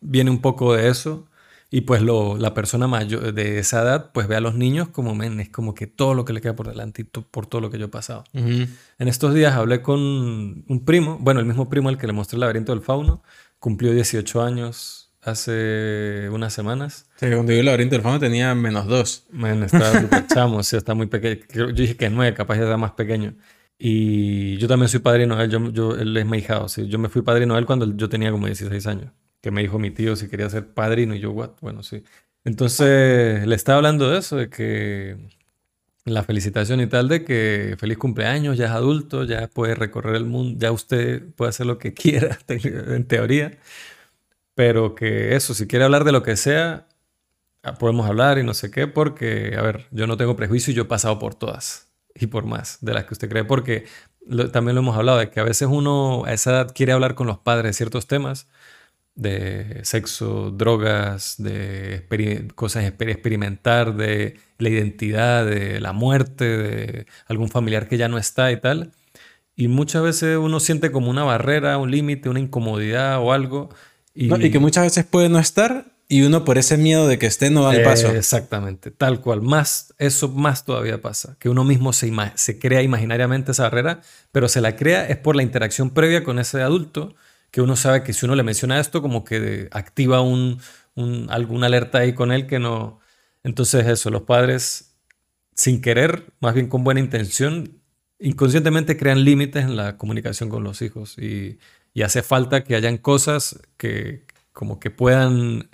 viene un poco de eso. Y pues lo, la persona mayor de esa edad, pues ve a los niños como men, es como que todo lo que le queda por delante y por todo lo que yo he pasado. En estos días hablé con un primo, bueno, el mismo primo al que le mostré el laberinto del fauno, cumplió 18 años hace unas semanas. Sí, cuando yo el laberinto del fauno tenía menos dos. Men, estaba súper [LAUGHS] chamo, está muy pequeño. Yo dije que es nueve, capaz ya era más pequeño. Y yo también soy padrino de él, yo, yo, él es mi hijado, sí. Yo me fui padrino de él cuando yo tenía como 16 años que me dijo mi tío si quería ser padrino y yo, what? Bueno, sí. Entonces le estaba hablando de eso, de que la felicitación y tal, de que feliz cumpleaños, ya es adulto, ya puede recorrer el mundo, ya usted puede hacer lo que [LAUGHS] quiera, en teoría, pero que eso, si quiere hablar de lo que sea, ah, podemos hablar y no sé qué, porque, a ver, yo no tengo prejuicio y yo he pasado por todas y por más de las que usted cree, porque también lo hemos hablado, de que a veces uno a esa edad quiere hablar con los padres de ciertos temas, de sexo, drogas, de cosas experimentar, de la identidad, de la muerte, de algún familiar que ya no está y tal. Y muchas veces uno siente como una barrera, un límite, una incomodidad o algo. Y... que muchas veces puede no estar y uno por ese miedo de que esté no da el paso. exactamente, tal cual. Más, eso más todavía pasa. Que uno mismo se, se crea imaginariamente esa barrera, pero se la crea es por la interacción previa con ese adulto que uno sabe que si uno le menciona esto, como que activa un, alguna alerta ahí con él que no... Entonces eso, los padres sin querer, más bien con buena intención, inconscientemente crean límites en la comunicación con los hijos y, hace falta que hayan cosas que como que puedan,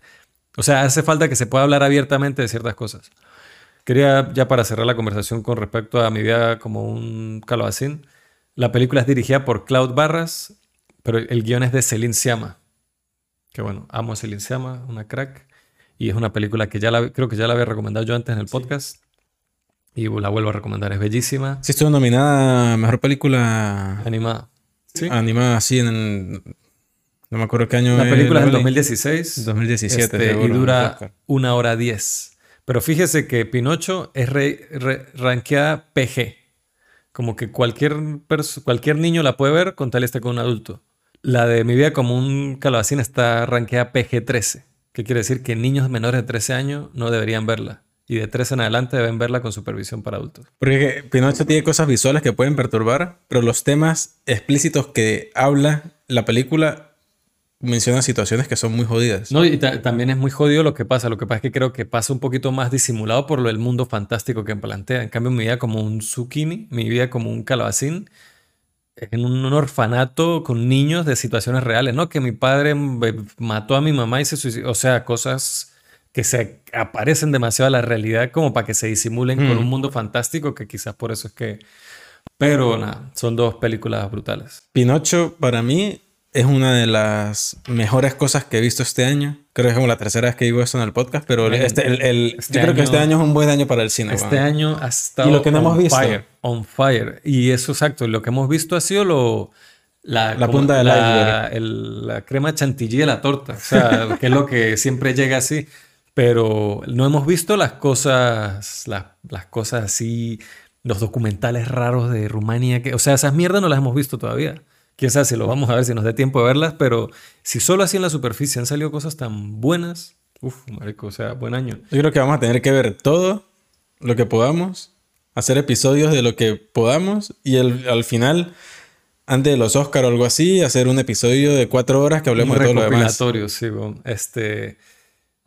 o sea, hace falta que se pueda hablar abiertamente de ciertas cosas. Quería ya para cerrar la conversación con respecto a mi vida como un calabacín, la película es dirigida por Cloud Barras, pero el guion es de Celine Siama. Que bueno, amo a Celine Siama, una crack. Y es una película que ya la, creo que ya la había recomendado yo antes en el podcast. Y la vuelvo a recomendar, es bellísima. Sí, estuvo nominada a Mejor Película Animada. Sí. Animada así en el... No me acuerdo qué año. La película es del Loli. 2016. 2017. Este, y seguro, dura Oscar. una hora diez. Pero fíjese que Pinocho es re- re- rankeada PG. Como que cualquier, cualquier niño la puede ver con tal y esté con un adulto. La de Mi vida como un calabacín está rankeada PG-13. Que quiere decir que niños menores de 13 años no deberían verla. Y de 13 en adelante deben verla con supervisión para adultos. Porque Pinocho tiene cosas visuales que pueden perturbar, pero los temas explícitos que habla la película mencionan situaciones que son muy jodidas. No, y ta- también es muy jodido lo que pasa. Lo que pasa es que creo que pasa un poquito más disimulado por lo del mundo fantástico que plantea. En cambio, mi vida como un zucchini, mi vida como un calabacín, en un orfanato con niños de situaciones reales, ¿no? Que mi padre me- mató a mi mamá y se suicidó. O sea, cosas que se aparecen demasiado a la realidad como para que se disimulen con Mm. un mundo fantástico que quizás por eso es que... Pero nada, son dos películas brutales. Pinocho para mí es una de las mejores cosas que he visto este año. Creo que es como la tercera vez que digo eso en el podcast, pero este, el, el- este yo creo que año- este año es un buen año para el cine. Este año ha estado Y lo que no hemos visto. fire, on fire. Y eso exacto, lo que hemos visto ha sido lo la, La punta del la, el- la crema chantilly de la torta, o sea, [LAUGHS] que es lo que siempre llega así, pero no hemos visto las cosas las, las cosas así, los documentales raros de Rumania, que, o sea, esas mierdas no las hemos visto todavía. Quién sabe si lo vamos a ver, si nos dé tiempo de verlas, pero si solo así en la superficie han salido cosas tan buenas, uff, marico, o sea, buen año. Yo creo que vamos a tener que ver todo lo que podamos, hacer episodios de lo que podamos y el- al final, antes de los Oscar o algo así, hacer un episodio de cuatro horas que hablemos Un de todo lo demás. sí. Este,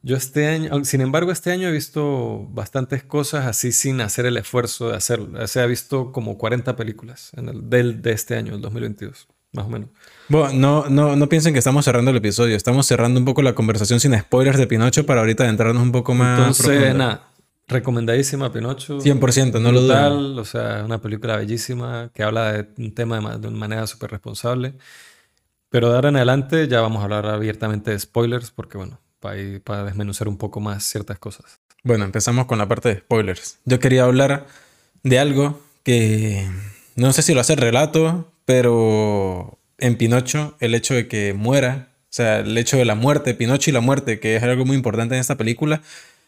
yo este año, sin embargo, este año he visto bastantes cosas así sin hacer el esfuerzo de hacerlo. O sea, he visto como 40 películas en el, del, de este año, el 2022, más o menos. Bueno, no, no, no piensen que estamos cerrando el episodio, estamos cerrando un poco la conversación sin spoilers de Pinocho para ahorita adentrarnos un poco más. Entonces, nada, recomendadísima Pinocho. 100%, no lo dudo. O sea, una película bellísima que habla de un tema de, ma- de una manera súper responsable. Pero de ahora en adelante ya vamos a hablar abiertamente de spoilers porque, bueno, para, ir- para desmenuzar un poco más ciertas cosas. Bueno, empezamos con la parte de spoilers. Yo quería hablar de algo que no sé si lo hace el relato, pero en Pinocho el hecho de que muera, o sea, el hecho de la muerte, Pinocho y la muerte, que es algo muy importante en esta película,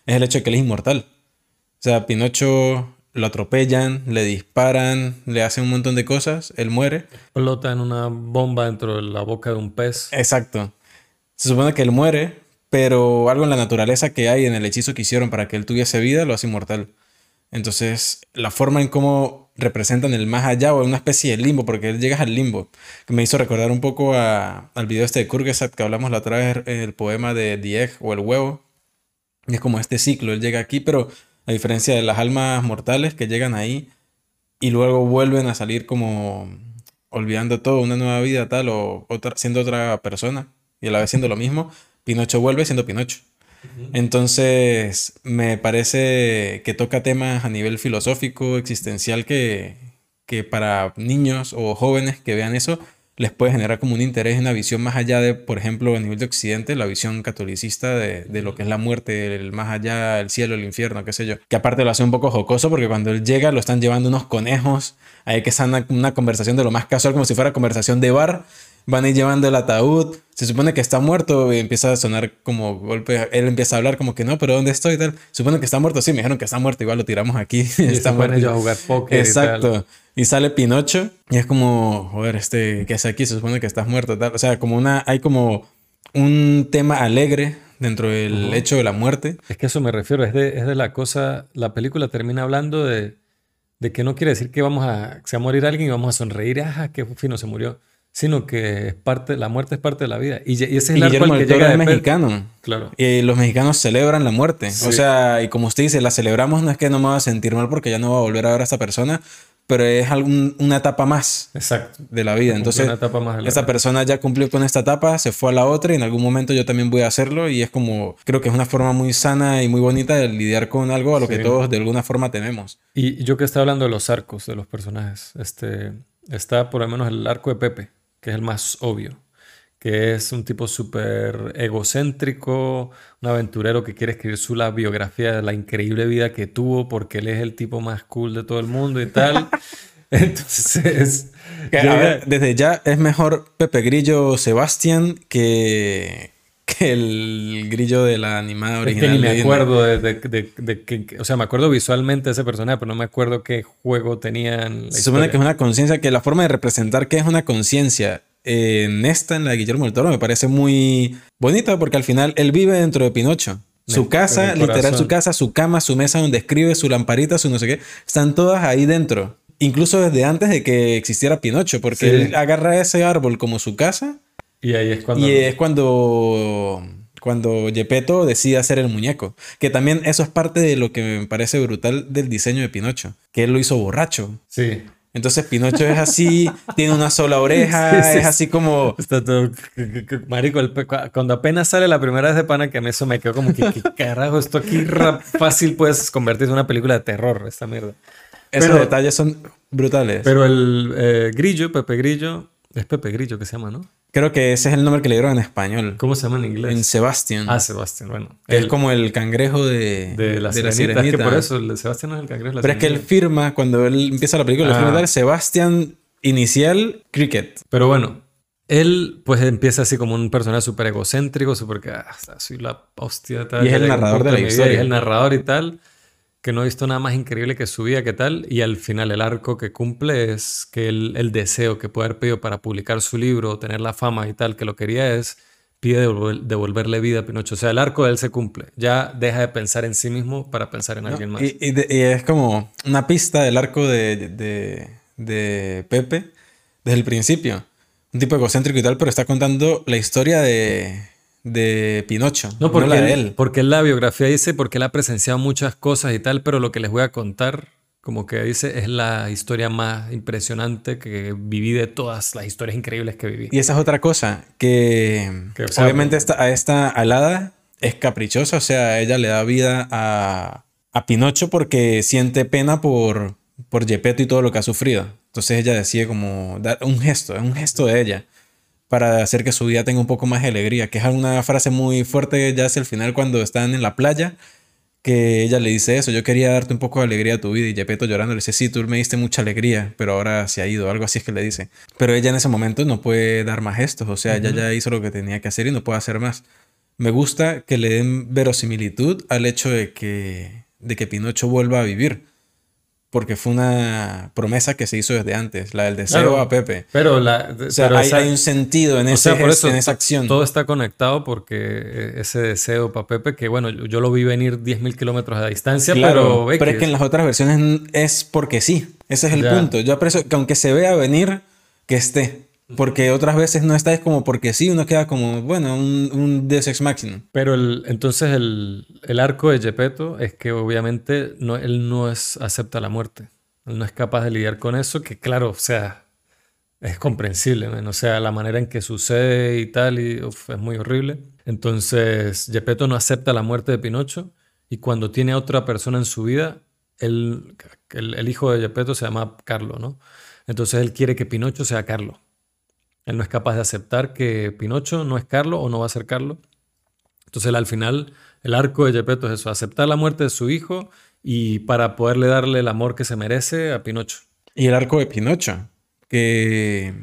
es el hecho de que él es inmortal. O sea, Pinocho lo atropellan, le disparan, le hacen un montón de cosas, él muere. Explota en una bomba dentro de la boca de un pez. Exacto. Se supone que él muere, pero algo en la naturaleza que hay en el hechizo que hicieron para que él tuviese vida lo hace inmortal. Entonces, la forma en cómo representan el más allá o una especie de limbo, porque él llegas al limbo, que me hizo recordar un poco al video este de Kurgesat que hablamos la otra vez, el poema de The o el huevo. Y es como este ciclo, él llega aquí, pero a diferencia de las almas mortales que llegan ahí y luego vuelven a salir como olvidando todo, una nueva vida tal o otra, siendo otra persona y a la vez siendo lo mismo, Pinocho vuelve siendo Pinocho. Entonces, me parece que toca temas a nivel filosófico, existencial, que, que para niños o jóvenes que vean eso les puede generar como un interés, una visión más allá de, por ejemplo, a nivel de Occidente, la visión catolicista de, de lo que es la muerte, el más allá, el cielo, el infierno, qué sé yo. Que aparte lo hace un poco jocoso porque cuando él llega lo están llevando unos conejos, hay que sana una conversación de lo más casual, como si fuera conversación de bar. Van a ir llevando el ataúd, se supone que está muerto y empieza a sonar como golpe. Él empieza a hablar como que no, pero ¿dónde estoy? Tal. Supone que está muerto, sí, me dijeron que está muerto, igual lo tiramos aquí. [LAUGHS] Y está ponen ellos a jugar póker y Exacto. tal. Y sale Pinocho y es como, joder, este, ¿qué hace aquí? Se supone que estás muerto, tal. O sea, como una, hay como un tema alegre dentro del hecho de la muerte. Es que a eso me refiero, es de, es de la cosa, la película termina hablando de, de que no quiere decir que vamos a, se va a morir alguien y vamos a sonreír, ajá, qué fino se murió, sino que es parte, la muerte es parte de la vida. Y, ese es el y arco al que llega es mexicano. Claro. Y los mexicanos celebran la muerte. Sí. O sea, y como usted dice, la celebramos no es que no me va a sentir mal porque ya no va a volver a ver a esta persona, pero es algún- una etapa más Exacto. de la vida. Entonces, una etapa más esta persona ya cumplió con esta etapa, se fue a la otra y en algún momento yo también voy a hacerlo y es como, creo que es una forma muy sana y muy bonita de lidiar con algo a lo que Sí. todos de alguna forma tenemos. Y yo que estaba hablando de los arcos de los personajes, este, está por lo menos el arco de Pepe, que es el más obvio, que es un tipo súper egocéntrico, un aventurero que quiere escribir su la biografía de la increíble vida que tuvo porque él es el tipo más cool de todo el mundo y tal. [LAUGHS] Entonces, Que, a llega- ver, desde ya es mejor Pepe Grillo Sebastián que, [LAUGHS] que el grillo de la animada es original. que ni me acuerdo de, de- de- de que, o sea, me acuerdo visualmente de ese personaje, pero no me acuerdo qué juego tenían. Se supone que es una conciencia, que la forma de representar que es una conciencia en esta, en la de Guillermo del Toro, me parece muy bonita porque al final él vive dentro de Pinocho. Su casa, literal, su casa, su cama, su mesa donde escribe, su lamparita, su no sé qué, están todas ahí dentro. Incluso desde antes de que existiera Pinocho, porque Sí. él agarra ese árbol como su casa Y ahí es cuando... y es cuando, cuando Gepetto decide hacer el muñeco. Que también eso es parte de lo que me parece brutal del diseño de Pinocho, que él lo hizo borracho. Sí. Entonces Pinocho es así, [LAUGHS] tiene una sola oreja, Sí, sí, es así como... Está todo. Marico, el cuando apenas sale la primera vez de pana, que a mí eso me quedó como que, ¿qué [LAUGHS] carajo? Esto aquí rap- fácil puedes convertirse en una película de terror, esta mierda. Esos Pero- detalles son brutales. Pero el eh, Grillo, Pepe Grillo, es Pepe Grillo que se llama, ¿no? Creo que ese es el nombre que le dieron en español. ¿Cómo se llama en inglés? En Sebastian. Ah, Sebastián, bueno. es El- como el cangrejo de, de la sirenita. Es que por eso, el de Sebastián no es el cangrejo. la Pero es que él sirenita. firma, cuando él empieza la película, Ah. firma tal Sebastian inicial Cricket. Pero bueno, él pues empieza así como un personaje súper egocéntrico, súper que ah, soy la hostia. Tal, Y es el narrador de la historia. Y es el narrador y tal, que no he visto nada más increíble que su vida, que tal. Y al final el arco que cumple es que el, el deseo que puede haber pedido para publicar su libro, tener la fama y tal, que lo quería es, pide devolver- devolverle vida a Pinocho. O sea, el arco de él se cumple. Ya deja de pensar en sí mismo para pensar en alguien más. Y, y de- y es como una pista del arco de, de, de Pepe desde el principio. Un tipo egocéntrico y tal, pero está contando la historia de, de Pinocho, No, porque, la de él- porque la biografía dice, porque él ha presenciado muchas cosas y tal, pero lo que les voy a contar, como que dice, es la historia más impresionante que viví de todas las historias increíbles que viví. Y esa es otra cosa, que, Que, o sea, obviamente esta, a esta alada es caprichosa, o sea, ella le da vida a, a Pinocho porque siente pena por, por Gepetto y todo lo que ha sufrido. Entonces ella decide como dar un gesto, es un gesto de ella para hacer que su vida tenga un poco más de alegría, que es una frase muy fuerte ya hacia el final cuando están en la playa, que ella le dice eso, yo quería darte un poco de alegría a tu vida y Gepetto llorando le dice, sí, tú me diste mucha alegría, pero ahora se ha ido, algo así es que le dice. Pero ella en ese momento no puede dar más gestos, o sea, ella ya hizo lo que tenía que hacer y no puede hacer más. Me gusta que le den verosimilitud al hecho de que, de que Pinocho vuelva a vivir, porque fue una promesa que se hizo desde antes, la del deseo Claro. a Pepe. Pero, la, O sea, pero hay, esa- hay un sentido en, ese sea, por eso en esa acción. todo está conectado porque eh, ese deseo para Pepe, que bueno, yo, lo vi venir 10.000 kilómetros de distancia, Claro, pero, pero es que en las otras versiones es porque sí. Ese es el Ya. punto. Yo aprecio que aunque se vea venir, que esté. Porque otras veces no está, es como porque sí, uno queda como, bueno, un, un Deus Ex. Pero el, entonces el, el arco de Gepetto es que obviamente no, él no es, acepta la muerte. Él no es capaz de lidiar con eso, que claro, o sea, es comprensible, man. O sea, la manera en que sucede y tal, y uf, es muy horrible. Entonces, Gepetto no acepta la muerte de Pinocho y cuando tiene a otra persona en su vida, él, el, el hijo de Gepetto se llama Carlo, ¿no? Entonces él quiere que Pinocho sea Carlo. Él no es capaz de aceptar que Pinocho no es Carlo o no va a ser Carlo. Entonces al final, el arco de Gepetto es eso, aceptar la muerte de su hijo y para poderle darle el amor que se merece a Pinocho. Y el arco de Pinocho, que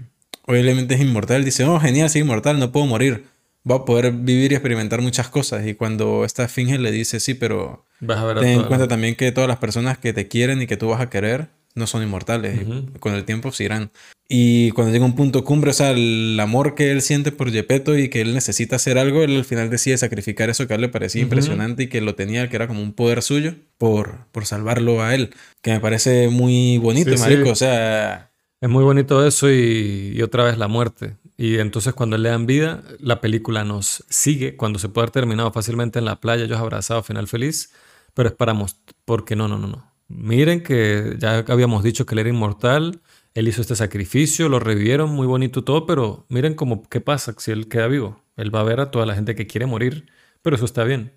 obviamente es inmortal, dice, oh, genial, soy inmortal, no puedo morir. Voy a poder vivir y experimentar muchas cosas. Y cuando esta finge le dice, sí, pero Vas a ver a ten en cuenta también que todas las personas que te quieren y que tú vas a querer no son inmortales. y con el tiempo se irán. Y cuando llega un punto cumbre, o sea, el amor que él siente por Gepetto y que él necesita hacer algo, él al final decide sacrificar eso que a él le parecía impresionante y que lo tenía, que era como un poder suyo, por, por salvarlo a él. Que me parece muy bonito, Sí, sí. marico. O sea, Es muy bonito eso y, y otra vez la muerte. Y entonces cuando le dan vida, la película nos sigue. Cuando se puede haber terminado fácilmente en la playa, ellos abrazados, final feliz. Pero esperamos, porque no, no, no, no. Miren que ya habíamos dicho que él era inmortal, él hizo este sacrificio, lo revivieron, muy bonito todo, pero miren cómo, qué pasa si él queda vivo. Él va a ver a toda la gente que quiere morir, pero eso está bien,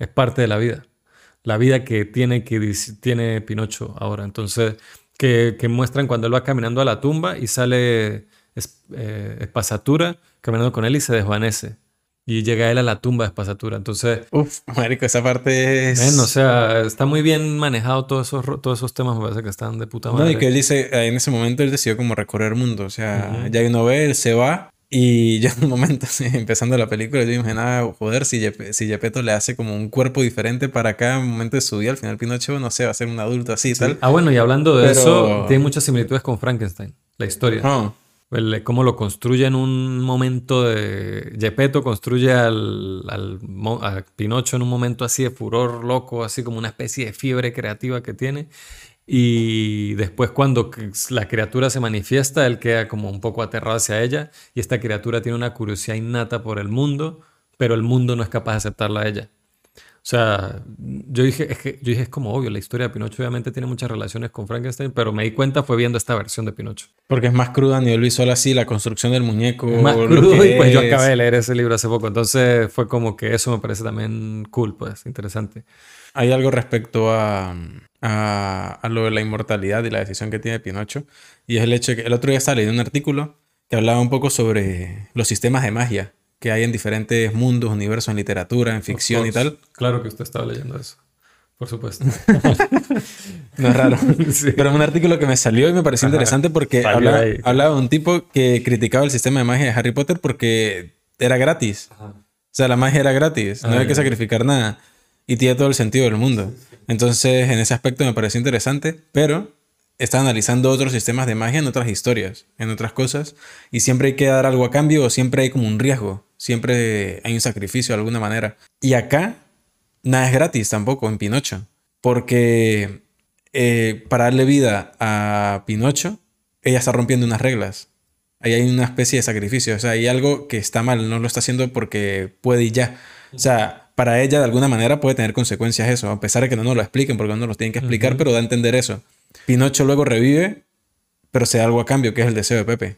es parte de la vida. La vida que tiene, que tiene Pinocho ahora. Entonces, que, que muestran cuando él va caminando a la tumba y sale eh, espasatura caminando con él y se desvanece. Y llega él a la tumba de espasatura. Entonces. Uf, marico, esa parte es. o sea, está muy bien manejado todos esos, todos esos temas. Me parece que están de puta madre. No, y que él dice, en ese momento él decidió como recorrer el mundo. O sea, ya uno ve, él se va. Y [LAUGHS] ya en un momento, empezando la película, yo imaginaba, joder, si, si Gepetto le hace como un cuerpo diferente para cada momento de su vida, al final Pinocho, no sé, va a ser un adulto así y tal. Ah, bueno, y hablando de eso, tiene muchas similitudes con Frankenstein, la historia. Ah cómo lo construye en un momento de... Gepetto construye al, al, a Pinocho en un momento así de furor loco, así como una especie de fiebre creativa que tiene. Y después cuando la criatura se manifiesta, él queda como un poco aterrado hacia ella y esta criatura tiene una curiosidad innata por el mundo, pero el mundo no es capaz de aceptarla a ella. O sea, yo dije, es que, yo dije, es como obvio, la historia de Pinocho obviamente tiene muchas relaciones con Frankenstein, pero me di cuenta fue viendo esta versión de Pinocho. Porque es más cruda a nivel visual así, la construcción del muñeco. más crudo y pues yo acabé de leer ese libro hace poco, entonces fue como que eso me parece también cool, pues, interesante. Hay algo respecto a, a, a lo de la inmortalidad y la decisión que tiene Pinocho, y es el hecho de que el otro día estaba leyendo un artículo que hablaba un poco sobre los sistemas de magia que hay en diferentes mundos, universos, en literatura, en ficción y tal. Claro que usted estaba leyendo eso. Por supuesto. [LAUGHS] no es raro. [LAUGHS] Pero es un artículo que me salió y me pareció interesante porque hablaba, de un tipo que criticaba el sistema de magia de Harry Potter porque era gratis. O sea, la magia era gratis. no había que sacrificar nada. Y tiene todo el sentido del mundo. Entonces, en ese aspecto me pareció interesante. Pero está analizando otros sistemas de magia en otras historias, en otras cosas. Y siempre hay que dar algo a cambio o siempre hay como un riesgo. Siempre hay un sacrificio de alguna manera. Y acá nada es gratis tampoco en Pinocho. Porque eh, para darle vida a Pinocho, ella está rompiendo unas reglas. Ahí hay una especie de sacrificio. O sea, hay algo que está mal. No lo está haciendo porque puede y ya. O sea, para ella de alguna manera puede tener consecuencias eso. A pesar de que no nos lo expliquen porque no nos lo tienen que explicar, pero da a entender eso. Pinocho luego revive, pero se da algo a cambio, que es el deseo de Pepe.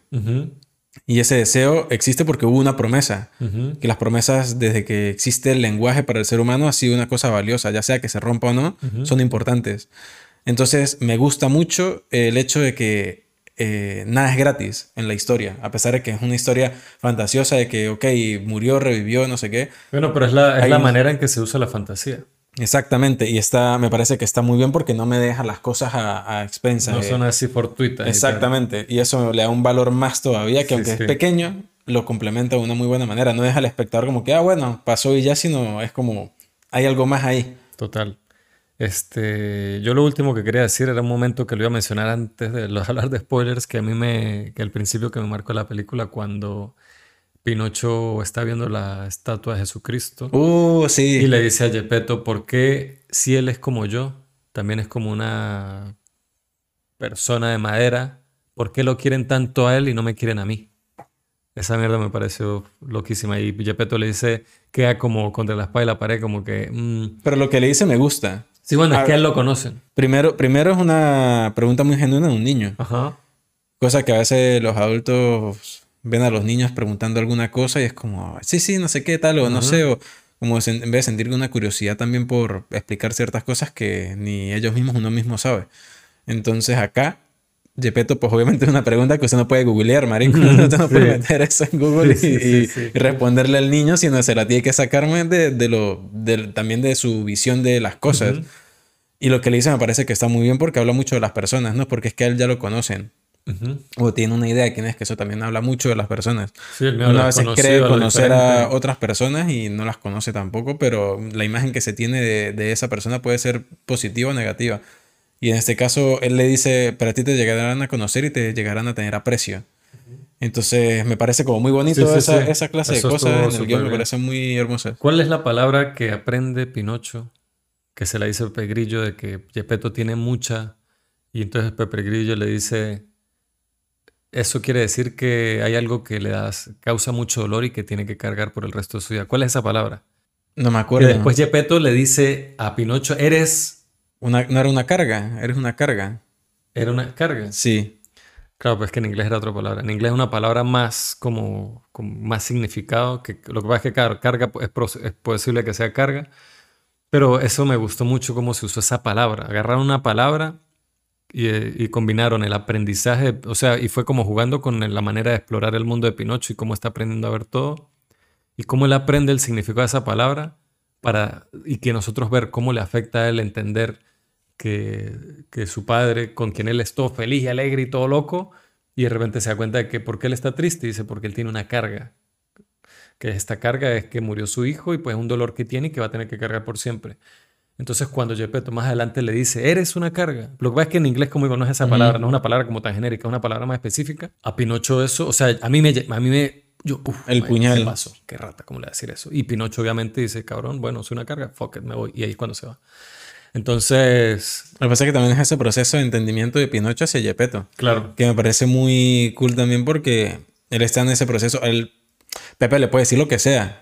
Y ese deseo existe porque hubo una promesa. Que las promesas, desde que existe el lenguaje para el ser humano, ha sido una cosa valiosa, ya sea que se rompa o no, son importantes. Entonces, me gusta mucho el hecho de que eh, nada es gratis en la historia, a pesar de que es una historia fantasiosa de que, ok, murió, revivió, no sé qué. Bueno, pero es la, es la manera en que se usa la fantasía. Exactamente, y está, me parece que está muy bien porque no me deja las cosas a, a expensas. No son así fortuitas. Exactamente, y, eso le da un valor más todavía, que aunque es pequeño, lo complementa de una muy buena manera. No deja al espectador como que, ah, bueno, pasó y ya, sino es como, hay algo más ahí. Total. Este, yo lo último que quería decir era un momento que lo iba a mencionar antes de hablar de spoilers, que a mí me, que al principio que me marcó la película cuando Pinocho está viendo la estatua de Jesucristo. Uh, sí. Y le dice a Gepetto, ¿por qué si él es como yo, también es como una persona de madera, ¿por qué lo quieren tanto a él y no me quieren a mí? Esa mierda me pareció loquísima. Y Gepetto le dice, queda como contra la espalda y la pared, como que... Mm". Pero lo que le dice me gusta. Sí, bueno, es que él lo conoce. Primero, primero es una pregunta muy genuina de un niño. Ajá. Cosa que a veces los adultos ven a los niños preguntando alguna cosa y es como, sí, sí, no sé qué tal, o no sé, o como en vez de sentir una curiosidad también por explicar ciertas cosas que ni ellos mismos, uno mismo sabe. Entonces acá, Gepetto, pues obviamente es una pregunta que usted no puede googlear, marico. Usted no puede meter eso en [LAUGHS] Google y, responderle al niño, sino se la tiene que sacarme de, de lo, de, también de su visión de las cosas. Y lo que le dice me parece que está muy bien porque habla mucho de las personas, ¿no? Porque es que a él ya lo conocen. O tiene una idea de quién es, que eso también habla mucho de las personas. Sí, Una vez cree conocer a otras personas y no las conoce tampoco, pero la imagen que se tiene de, esa persona puede ser positiva o negativa. Y en este caso, él le dice, para ti te llegarán a conocer y te llegarán a tener aprecio. Entonces, me parece como muy bonito esa, esa, clase de cosas en el guion, me parece muy hermosa. ¿Cuál es la palabra que aprende Pinocho, que se la dice Pepe Grillo, de que Gepetto tiene mucha, y entonces Pepe Grillo le dice eso quiere decir que hay algo que le das, causa mucho dolor y que tiene que cargar por el resto de su vida. ¿Cuál es esa palabra? No me acuerdo. Que después Gepetto le dice a Pinocho, eres... Una, no era una carga, eres una carga. ¿Era una carga? Sí. Claro, pues que en inglés era otra palabra. En inglés es una palabra más como, más significado. Que, lo que pasa es que claro, carga es, es posible que sea carga. Pero eso me gustó mucho cómo se usó esa palabra. Agarraron una palabra y, combinaron el aprendizaje, o sea, y fue como jugando con la manera de explorar el mundo de Pinocho y cómo está aprendiendo a ver todo y cómo él aprende el significado de esa palabra para y que nosotros ver cómo le afecta a él entender que, que su padre, con quien él es todo feliz y alegre y todo loco, y de repente se da cuenta de que por qué él está triste, dice porque él tiene una carga, que esta carga es que murió su hijo y pues es un dolor que tiene y que va a tener que cargar por siempre. Entonces, cuando Gepetto más adelante le dice, eres una carga, lo que pasa es que en inglés, como digo, no es esa palabra, no es una palabra como tan genérica, es una palabra más específica. A Pinocho eso, o sea, a mí me, a mí me, yo, uf, el puñal. ¿Qué pasó? Qué rata, ¿cómo le a decir eso? Y Pinocho obviamente dice, cabrón, bueno, soy una carga, fuck it, me voy. Y ahí es cuando se va. Entonces... Lo que pasa es que también es ese proceso de entendimiento de Pinocho hacia Gepetto. Claro. Que me parece muy cool también porque él está en ese proceso. Él, Pepe le puede decir lo que sea,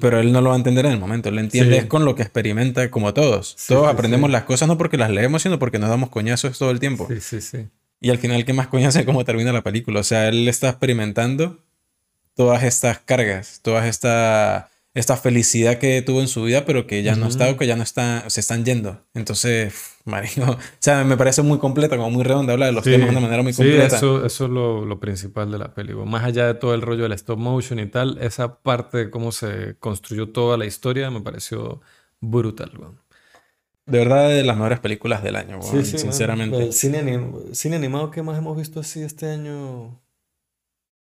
pero él no lo va a entender en el momento. Él entiende es con lo que experimenta, como todos. todos aprendemos las cosas no porque las leemos, sino porque nos damos coñazos todo el tiempo. Sí, sí, sí. Y al final, ¿qué más coñazo es cómo termina la película? O sea, él está experimentando todas estas cargas, todas esta esta felicidad que tuvo en su vida, pero que ya no está o que ya no está, se están yendo. Entonces, [LAUGHS] marico, o sea, me parece muy completa, como muy redonda, habla de los temas de una manera muy completa. Sí, eso, eso es lo, lo, principal de la película. Más allá de todo el rollo del stop motion y tal, esa parte de cómo se construyó toda la historia me pareció brutal, De verdad, de las mejores películas del año, sí, sinceramente. El cine, cine animado que más hemos visto así este año,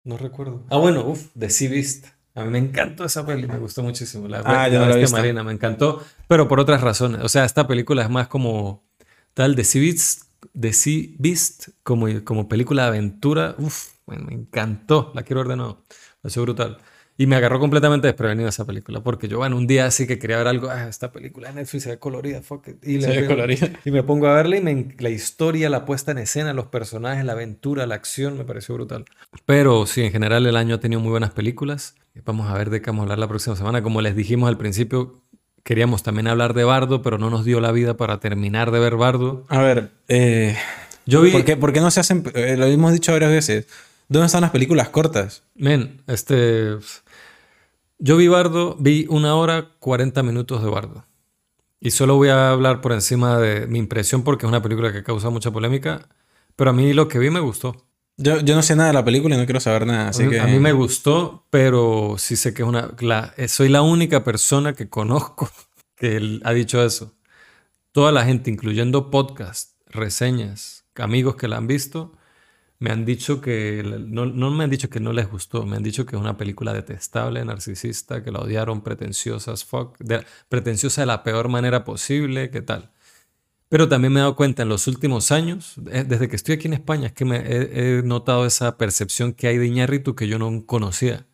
no recuerdo. Ah, bueno, uff, The Sea Beast. A mí me encantó esa peli, me gustó muchísimo. La, ah, ya no la Marina, me encantó, pero por otras razones. O sea, esta película es más como tal de Sea Beast, de sea Beast como, como película de aventura. Uf, me encantó, la quiero ver de nuevo. Me pareció brutal. Y me agarró completamente desprevenido esa película, porque yo, bueno, un día así que quería ver algo, ah, esta película de Netflix se ve colorida, fuck it. Y, se ve colorida. y me pongo a verla y me, la historia, la puesta en escena, los personajes, la aventura, la acción, me pareció brutal. Pero sí, en general el año ha tenido muy buenas películas. Vamos a ver de qué vamos a hablar la próxima semana. Como les dijimos al principio, queríamos también hablar de Bardo, pero no nos dio la vida para terminar de ver Bardo. A ver, eh, yo vi... ¿por, qué, ¿por qué no se hacen...? Eh, lo hemos dicho varias veces. ¿Dónde están las películas cortas? Men, este... Yo vi Bardo, vi una hora 40 minutos de Bardo. Y solo voy a hablar por encima de mi impresión porque es una película que causa mucha polémica. Pero a mí lo que vi me gustó. Yo, yo no sé nada de la película y no quiero saber nada, así a, que... A mí me gustó, pero sí sé que es una... soy la única persona que conozco [LAUGHS] que ha dicho eso. Toda la gente, incluyendo podcasts, reseñas, amigos que la han visto, me han dicho que, no, no, me han dicho que no les gustó, me han dicho que es una película detestable, narcisista, que la odiaron, pretenciosa fuck, pretenciosa de la peor manera posible, ¿qué tal? Pero también me he dado cuenta en los últimos años, eh, desde que estoy aquí en España, es que he, notado esa percepción que hay de Iñárritu que yo no conocía,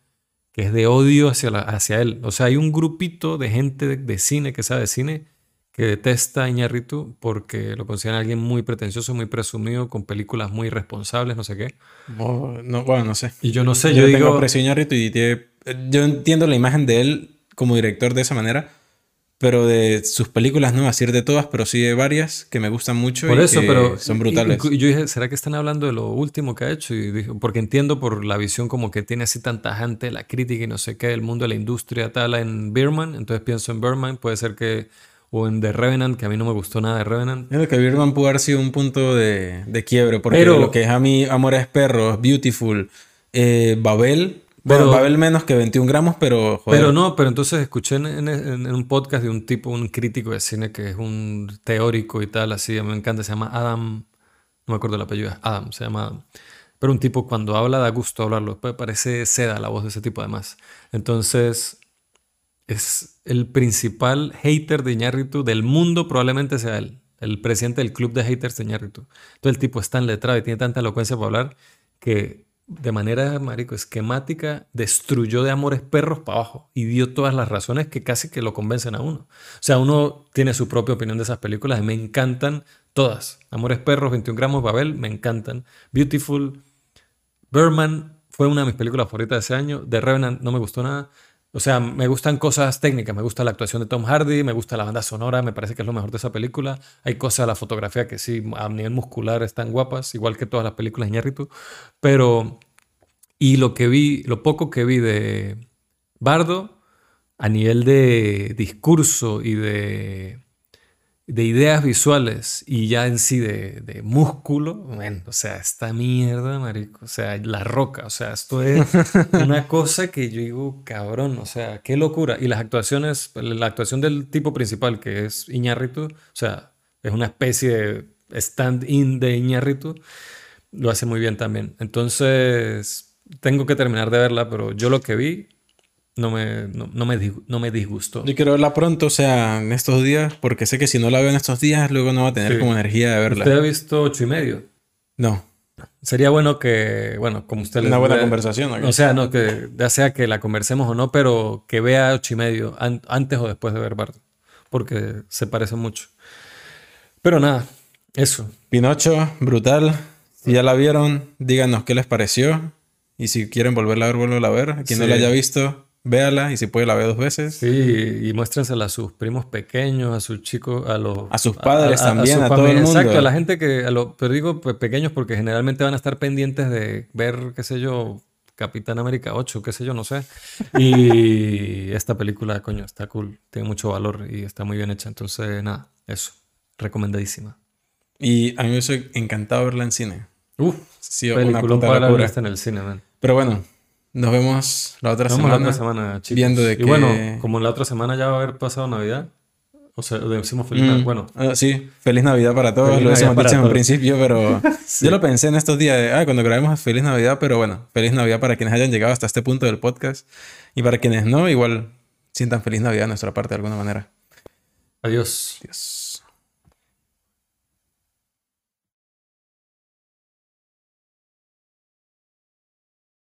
que es de odio hacia, hacia él. O sea, hay un grupito de gente de, de cine que sabe de cine que detesta a Iñárritu porque lo consideran alguien muy pretencioso, muy presumido, con películas muy irresponsables, no sé qué. no, bueno, no sé. Y yo no sé, yo, yo, tengo digo... aprecio a Iñárritu y yo entiendo la imagen de él como director de esa manera, pero de sus películas no decir de todas, pero sí de varias que me gustan mucho por y eso, que pero, son brutales. Y, yo dije, ¿será que están hablando de lo último que ha hecho? Y dije, porque entiendo por la visión como que tiene así tanta gente, la crítica y no sé qué, el mundo de la industria tal en Birman, entonces pienso en Birman, puede ser que o en The Revenant, que a mí no me gustó nada de Revenant. Creo que Birdman pudo haber sido un punto de, de quiebre, porque pero, lo que es a mí Amores Perros, Beautiful, eh, Babel, bueno, Babel menos que 21 gramos, pero joder. Pero no, pero entonces escuché en, en, en, un podcast de un tipo, un crítico de cine que es un teórico y tal, así, me encanta, se llama Adam, no me acuerdo el apellido, es Adam, se llama Adam. Pero un tipo cuando habla da gusto hablarlo, parece seda la voz de ese tipo además. Entonces, es el principal hater de Iñárritu del mundo, probablemente sea él, el presidente del club de haters de Iñárritu. Entonces el tipo es tan letrado y tiene tanta elocuencia para hablar que de manera, marico, esquemática destruyó de amores perros para abajo y dio todas las razones que casi que lo convencen a uno. O sea, uno tiene su propia opinión de esas películas y me encantan todas. Amores perros, 21 gramos, Babel, me encantan. Beautiful, Birdman fue una de mis películas favoritas de ese año. The Revenant no me gustó nada. O sea, me gustan cosas técnicas, me gusta la actuación de Tom Hardy, me gusta la banda sonora, me parece que es lo mejor de esa película. Hay cosas de la fotografía que sí, a nivel muscular están guapas, igual que todas las películas de Iñárritu. Pero, y lo que vi, lo poco que vi de Bardo, a nivel de discurso y de de ideas visuales y ya en sí de, de músculo, bueno, o sea, esta mierda, marico, o sea, la roca, o sea, esto es [LAUGHS] una cosa que yo digo, cabrón, o sea, qué locura. Y las actuaciones, la actuación del tipo principal, que es Iñárritu, o sea, es una especie de stand-in de Iñárritu, lo hace muy bien también. Entonces, tengo que terminar de verla, pero yo lo que vi no me, no, me, no me disgustó. Yo quiero verla pronto, o sea, en estos días, porque sé que si no la veo en estos días, luego no va a tener como energía de verla. ¿Usted ha visto ocho y medio? No. Sería bueno que, bueno, como usted le Una buena conversación. O sea, no, que ya sea que la conversemos o no, pero que vea ocho y medio antes o después de ver Bardo. Porque se parece mucho. Pero nada, eso. Pinocho, brutal. Si ya la vieron, díganos qué les pareció. Y si quieren volverla a ver, vuelvo a ver. Quien no la haya visto, véala y si puede la ve dos veces. Sí, y muéstrensela a sus primos pequeños, a sus chicos, a los... A sus padres también, a, todo el mundo. Exacto, a la gente que... A pero digo pequeños porque generalmente van a estar pendientes de ver, qué sé yo, Capitán América 8, qué sé yo, no sé. [LAUGHS] Y esta película, coño, está cool, tiene mucho valor y está muy bien hecha. Entonces, nada, eso, recomendadísima. Y a mí me hubiese encantado verla en cine. Uf, sí, una puta para locura. en el cine, man. Pero bueno, nos vemos la otra semana. la otra semana, chicos. Viendo de y bueno, como la otra semana ya va a haber pasado Navidad. O sea, decimos feliz Navidad. Mm. Bueno. Ah, sí, feliz Navidad para todos. lo decimos dicho en principio, pero [LAUGHS] yo lo pensé en estos días de, ah, cuando grabemos feliz Navidad, pero bueno, feliz Navidad para quienes hayan llegado hasta este punto del podcast. Y para quienes no, igual sientan feliz Navidad de nuestra parte de alguna manera. Adiós. Adiós.